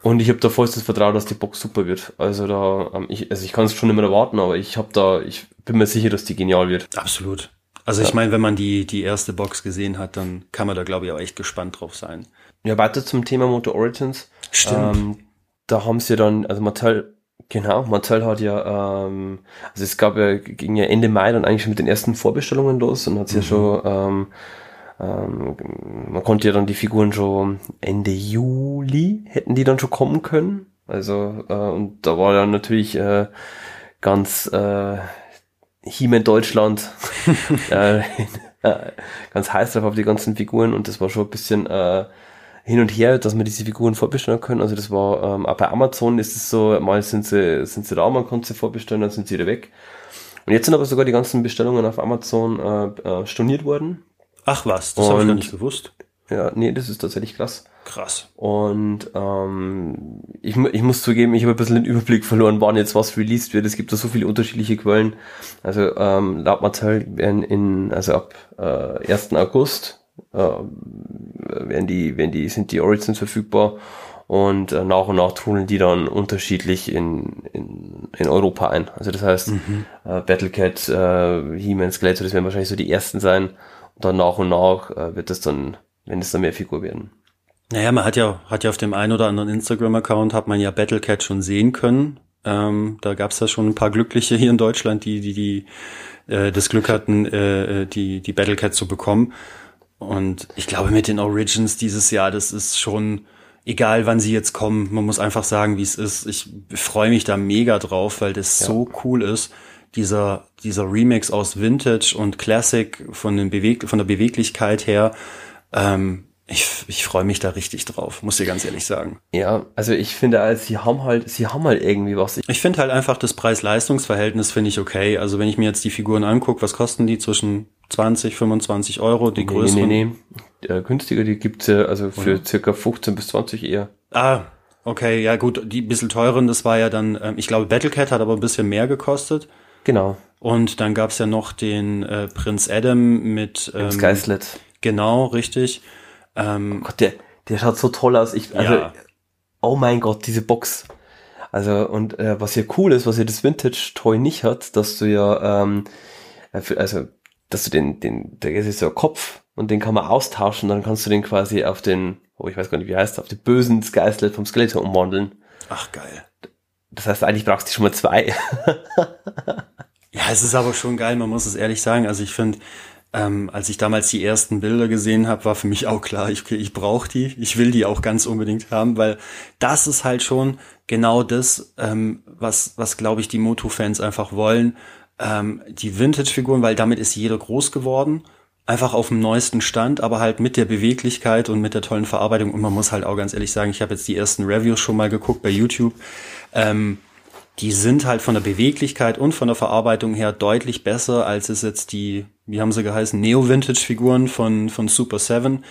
Und ich habe da vollstes Vertrauen, dass die Box super wird. Also da, ähm, ich, also ich kann es schon immer erwarten, aber ich habe da, ich bin mir sicher, dass die genial wird. Absolut. Also ja. ich meine, wenn man die, die erste Box gesehen hat, dann kann man da, glaube ich, auch echt gespannt drauf sein. Ja, weiter zum Thema Moto Origins. Stimmt. Ähm, da haben sie dann, also Mattel Genau, Mattel hat ja, ähm, also es gab ja, ging ja Ende Mai dann eigentlich schon mit den ersten Vorbestellungen los und hat mhm. ja schon ähm, ähm, man konnte ja dann die Figuren schon Ende Juli hätten die dann schon kommen können. Also äh, und da war dann natürlich äh, ganz äh, He-Man Deutschland äh, ganz heiß drauf auf die ganzen Figuren und das war schon ein bisschen äh, hin und her, dass man diese Figuren vorbestellen können. Also das war ähm, auch bei Amazon ist es so, mal sind sie sind sie da, man konnte sie vorbestellen, dann sind sie wieder weg. Und jetzt sind aber sogar die ganzen Bestellungen auf Amazon äh, äh, storniert worden. Ach was, das habe ich noch nicht gewusst. Ja, nee, das ist tatsächlich krass. Krass. Und ähm, ich, ich muss zugeben, ich habe ein bisschen den Überblick verloren, wann jetzt was released wird. Es gibt da so viele unterschiedliche Quellen. Also ähm, laut Mattel werden in, also ab äh, 1. August äh, werden die, werden die, sind die Origins verfügbar und äh, nach und nach trudeln die dann unterschiedlich in, in, in Europa ein. Also das heißt, mhm. äh, Battlecat, äh, He-Man, Skeletor, das werden wahrscheinlich so die ersten sein. Und dann nach und nach äh, wird das dann, wenn es dann mehr Figur werden. Naja, man hat ja, hat ja auf dem einen oder anderen Instagram-Account hat man ja Battlecat schon sehen können. Ähm, da gab's ja schon ein paar Glückliche hier in Deutschland, die, die, die äh, das Glück hatten, äh, äh die, die Battlecat zu bekommen. Und ich glaube, mit den Origins dieses Jahr, das ist schon, egal wann sie jetzt kommen, man muss einfach sagen, wie es ist. Ich freue mich da mega drauf, weil das ja. so cool ist. Dieser, dieser Remix aus Vintage und Classic von, den Beweg von der Beweglichkeit her. Ähm, ich, ich freue mich da richtig drauf, muss ich ganz ehrlich sagen. Ja, also ich finde, also sie haben halt, sie haben halt irgendwie was. Ich finde halt einfach das Preis-Leistungs-Verhältnis finde ich okay. Also wenn ich mir jetzt die Figuren angucke, was kosten die zwischen 20, 25 Euro, die nee, größeren? Nee, nee, nee. günstiger, die gibt's ja also für Oder? circa 15 bis 20 eher. Ah, okay, ja gut, die bisschen teuren, das war ja dann, ähm, ich glaube Battlecat hat aber ein bisschen mehr gekostet. Genau. Und dann gab's ja noch den äh, Prinz Adam mit ähm, Skyslet. Genau, richtig. Ähm, oh Gott, der, der schaut so toll aus. Ich, also, ja. oh mein Gott, diese Box. Also, und äh, was ja cool ist, was ja das Vintage Toy nicht hat, dass du ja, ähm, äh, also, dass du den, den, der ist so ein Kopf und den kann man austauschen, dann kannst du den quasi auf den, oh, ich weiß gar nicht, wie heißt, auf den bösen Skysled vom Skeletor umwandeln. Ach, geil. Das heißt, eigentlich brauchst du schon mal zwei. ja, es ist aber schon geil, man muss es ehrlich sagen. Also ich finde, ähm, als ich damals die ersten Bilder gesehen habe, war für mich auch klar, ich, ich brauche die, ich will die auch ganz unbedingt haben, weil das ist halt schon genau das, ähm, was, was glaube ich, die Moto-Fans einfach wollen. Ähm, die Vintage-Figuren, weil damit ist jeder groß geworden. Einfach auf dem neuesten Stand, aber halt mit der Beweglichkeit und mit der tollen Verarbeitung. Und man muss halt auch ganz ehrlich sagen, ich habe jetzt die ersten Reviews schon mal geguckt bei YouTube. Ähm, die sind halt von der Beweglichkeit und von der Verarbeitung her deutlich besser, als es jetzt die, wie haben sie geheißen, Neo-Vintage-Figuren von, von Super 7,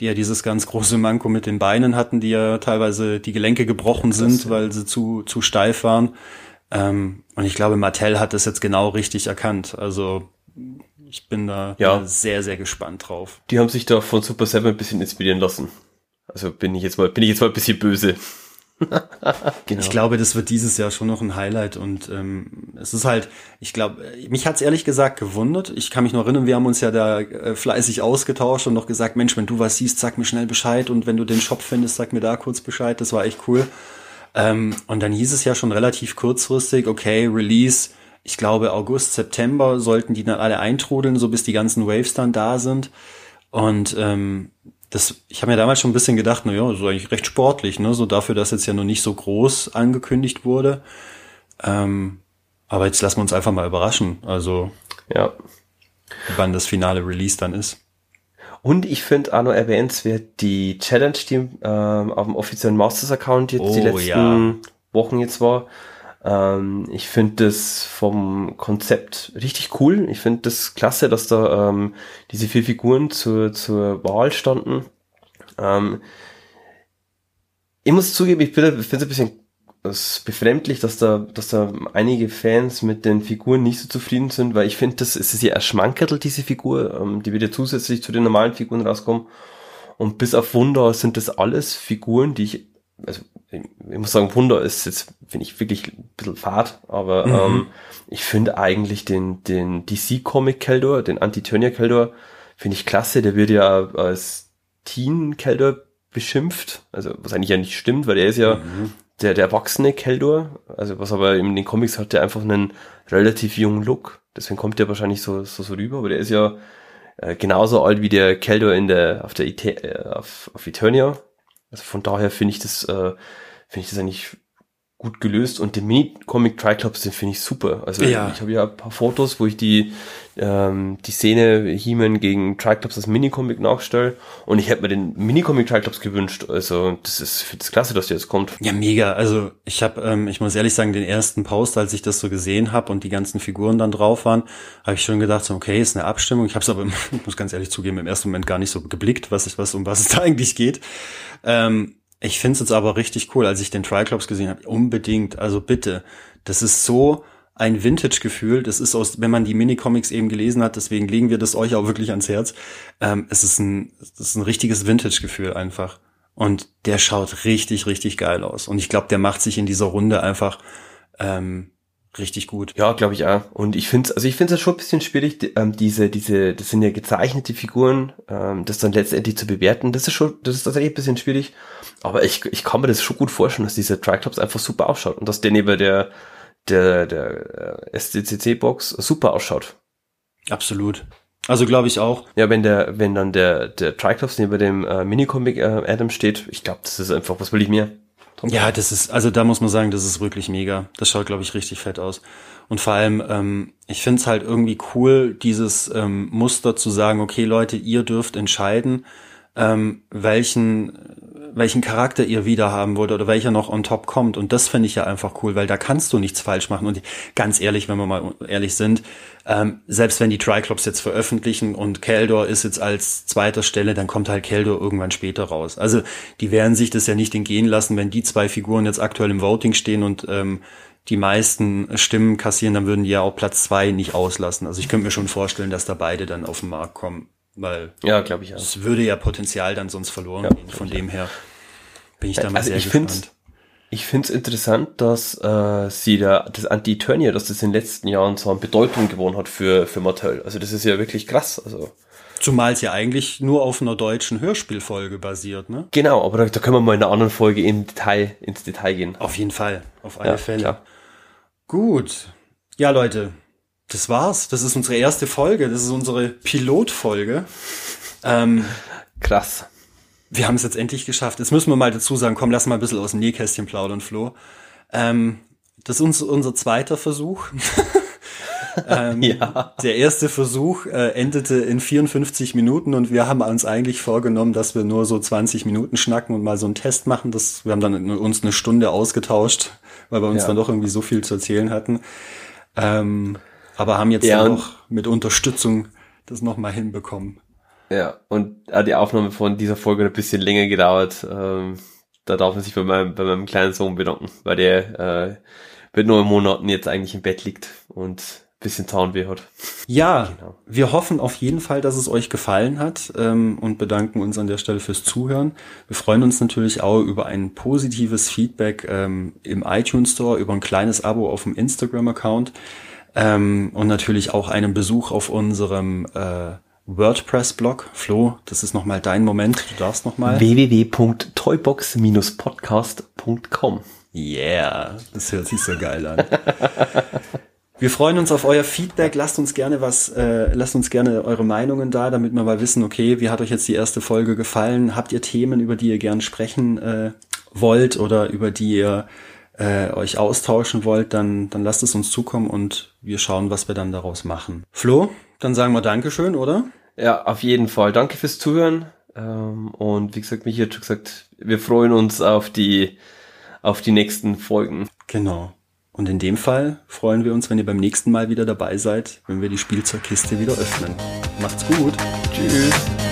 die ja dieses ganz große Manko mit den Beinen hatten, die ja teilweise die Gelenke gebrochen sind, das, weil sie zu, zu steif waren. Ähm, und ich glaube, Mattel hat das jetzt genau richtig erkannt. Also ich bin da ja. sehr, sehr gespannt drauf. Die haben sich da von Super 7 ein bisschen inspirieren lassen. Also bin ich jetzt mal, bin ich jetzt mal ein bisschen böse. genau. Ich glaube, das wird dieses Jahr schon noch ein Highlight und ähm, es ist halt, ich glaube, mich hat's ehrlich gesagt gewundert. Ich kann mich noch erinnern, wir haben uns ja da äh, fleißig ausgetauscht und noch gesagt, Mensch, wenn du was siehst, sag mir schnell Bescheid und wenn du den Shop findest, sag mir da kurz Bescheid. Das war echt cool. Ähm, und dann hieß es ja schon relativ kurzfristig, okay, Release. Ich glaube, August, September sollten die dann alle eintrudeln, so bis die ganzen Waves dann da sind. Und ähm, das, ich habe mir damals schon ein bisschen gedacht, na ja, das ist eigentlich recht sportlich, ne? So dafür, dass jetzt ja noch nicht so groß angekündigt wurde. Ähm, aber jetzt lassen wir uns einfach mal überraschen. Also ja, wann das finale Release dann ist. Und ich finde auch noch erwähnenswert die Challenge, die ähm, auf dem offiziellen Masters-Account jetzt oh, die letzten ja. Wochen jetzt war. Ähm, ich finde das vom Konzept richtig cool. Ich finde das klasse, dass da ähm, diese vier Figuren zur, zur Wahl standen. Ähm, ich muss zugeben, ich finde es ein bisschen befremdlich, dass da, dass da einige Fans mit den Figuren nicht so zufrieden sind, weil ich finde, das ist ja erschmankertelt, diese Figur. Ähm, die wird ja zusätzlich zu den normalen Figuren rauskommen. Und bis auf Wunder sind das alles Figuren, die ich also ich muss sagen, Wunder ist jetzt, finde ich, wirklich ein bisschen fad, aber mhm. ähm, ich finde eigentlich den, den DC-Comic Keldor, den Anti-Turnier Keldor, finde ich klasse. Der wird ja als Teen Keldor beschimpft, also was eigentlich ja nicht stimmt, weil er ist ja mhm. der, der erwachsene Keldor, also was aber in den Comics hat der einfach einen relativ jungen Look, deswegen kommt der wahrscheinlich so, so, so rüber, aber der ist ja äh, genauso alt wie der Keldor in der auf der Ite äh, auf, auf Eternia. Also von daher finde ich das äh, finde ich das eigentlich gut gelöst und den Mini-Comic Triclops, den finde ich super. Also ja. ich habe ja ein paar Fotos, wo ich die, ähm, die Szene He-Man gegen Triclops als Mini-Comic nachstelle und ich hätte mir den Mini-Comic Triclops gewünscht. Also das ist, finde es klasse, dass der jetzt kommt. Ja, mega. Also ich habe, ähm, ich muss ehrlich sagen, den ersten Post, als ich das so gesehen habe und die ganzen Figuren dann drauf waren, habe ich schon gedacht, so, okay, ist eine Abstimmung. Ich habe es aber, ich muss ganz ehrlich zugeben, im ersten Moment gar nicht so geblickt, was, ich, was um was es da eigentlich geht. Ähm, ich finde es jetzt aber richtig cool, als ich den Triclops gesehen habe. Unbedingt, also bitte. Das ist so ein Vintage-Gefühl. Das ist aus, wenn man die Minicomics eben gelesen hat, deswegen legen wir das euch auch wirklich ans Herz. Ähm, es ist ein, es ist ein richtiges Vintage-Gefühl einfach. Und der schaut richtig, richtig geil aus. Und ich glaube, der macht sich in dieser Runde einfach ähm, richtig gut. Ja, glaube ich auch. Und ich finde also ich finde es schon ein bisschen schwierig, die, ähm, diese, diese, das sind ja gezeichnete Figuren, ähm, das dann letztendlich zu bewerten. Das ist schon, das ist tatsächlich ein bisschen schwierig. Aber ich, ich kann mir das schon gut vorstellen, dass dieser Triclops einfach super ausschaut und dass der neben der, der, der äh, SCCC-Box super ausschaut. Absolut. Also glaube ich auch. Ja, wenn der, wenn dann der, der Triclops neben dem äh, Minicomic äh, Adam steht, ich glaube, das ist einfach, was will ich mehr? Ja, das ist, also da muss man sagen, das ist wirklich mega. Das schaut, glaube ich, richtig fett aus. Und vor allem, ähm, ich finde es halt irgendwie cool, dieses ähm, Muster zu sagen, okay, Leute, ihr dürft entscheiden, ähm, welchen, welchen Charakter ihr wieder haben wollt oder welcher noch on top kommt. Und das finde ich ja einfach cool, weil da kannst du nichts falsch machen. Und ganz ehrlich, wenn wir mal ehrlich sind, ähm, selbst wenn die Triclops jetzt veröffentlichen und Keldor ist jetzt als zweiter Stelle, dann kommt halt Keldor irgendwann später raus. Also die werden sich das ja nicht entgehen lassen, wenn die zwei Figuren jetzt aktuell im Voting stehen und ähm, die meisten Stimmen kassieren, dann würden die ja auch Platz zwei nicht auslassen. Also ich könnte mir schon vorstellen, dass da beide dann auf den Markt kommen. Weil ja, glaube ich. Ja. Es würde ja Potenzial dann sonst verloren ja, gehen. Von dem her bin ich da mal also sehr ich gespannt. Ich finde es interessant, dass äh, sie da das Anti-Eternia, dass das in den letzten Jahren so an Bedeutung gewonnen hat für, für Mattel. Also das ist ja wirklich krass. Also Zumal es ja eigentlich nur auf einer deutschen Hörspielfolge basiert, ne? Genau, aber da, da können wir mal in einer anderen Folge im Detail, ins Detail gehen. Auf jeden Fall, auf alle ja, Fälle. Klar. Gut. Ja, Leute, das war's. Das ist unsere erste Folge. Das ist unsere Pilotfolge. Ähm, Krass. Wir haben es jetzt endlich geschafft. Jetzt müssen wir mal dazu sagen, komm, lass mal ein bisschen aus dem Nähkästchen plaudern, Flo. Ähm, das ist uns, unser zweiter Versuch. ähm, ja. Der erste Versuch äh, endete in 54 Minuten und wir haben uns eigentlich vorgenommen, dass wir nur so 20 Minuten schnacken und mal so einen Test machen. Das, wir haben dann uns eine Stunde ausgetauscht, weil wir uns ja. dann doch irgendwie so viel zu erzählen hatten. Ähm, aber haben jetzt ja, auch mit Unterstützung das nochmal hinbekommen. Ja, und äh, die Aufnahme von dieser Folge hat ein bisschen länger gedauert. Ähm, da darf man sich bei meinem, bei meinem kleinen Sohn bedanken, weil der äh, mit neun Monaten jetzt eigentlich im Bett liegt und ein bisschen Zahnweh hat. Ja, genau. wir hoffen auf jeden Fall, dass es euch gefallen hat ähm, und bedanken uns an der Stelle fürs Zuhören. Wir freuen uns natürlich auch über ein positives Feedback ähm, im iTunes Store, über ein kleines Abo auf dem Instagram-Account. Ähm, und natürlich auch einen Besuch auf unserem äh, WordPress-Blog. Flo, das ist nochmal dein Moment. Du darfst nochmal. www.toybox-podcast.com Yeah, das hört sich so geil an. Wir freuen uns auf euer Feedback. Lasst uns gerne was, äh, lasst uns gerne eure Meinungen da, damit wir mal wissen, okay, wie hat euch jetzt die erste Folge gefallen? Habt ihr Themen, über die ihr gern sprechen äh, wollt oder über die ihr äh, euch austauschen wollt, dann, dann lasst es uns zukommen und wir schauen, was wir dann daraus machen. Flo, dann sagen wir Dankeschön, oder? Ja, auf jeden Fall. Danke fürs Zuhören. Ähm, und wie gesagt, Michi hat schon gesagt, wir freuen uns auf die, auf die nächsten Folgen. Genau. Und in dem Fall freuen wir uns, wenn ihr beim nächsten Mal wieder dabei seid, wenn wir die Spielzeugkiste wieder öffnen. Macht's gut. Tschüss.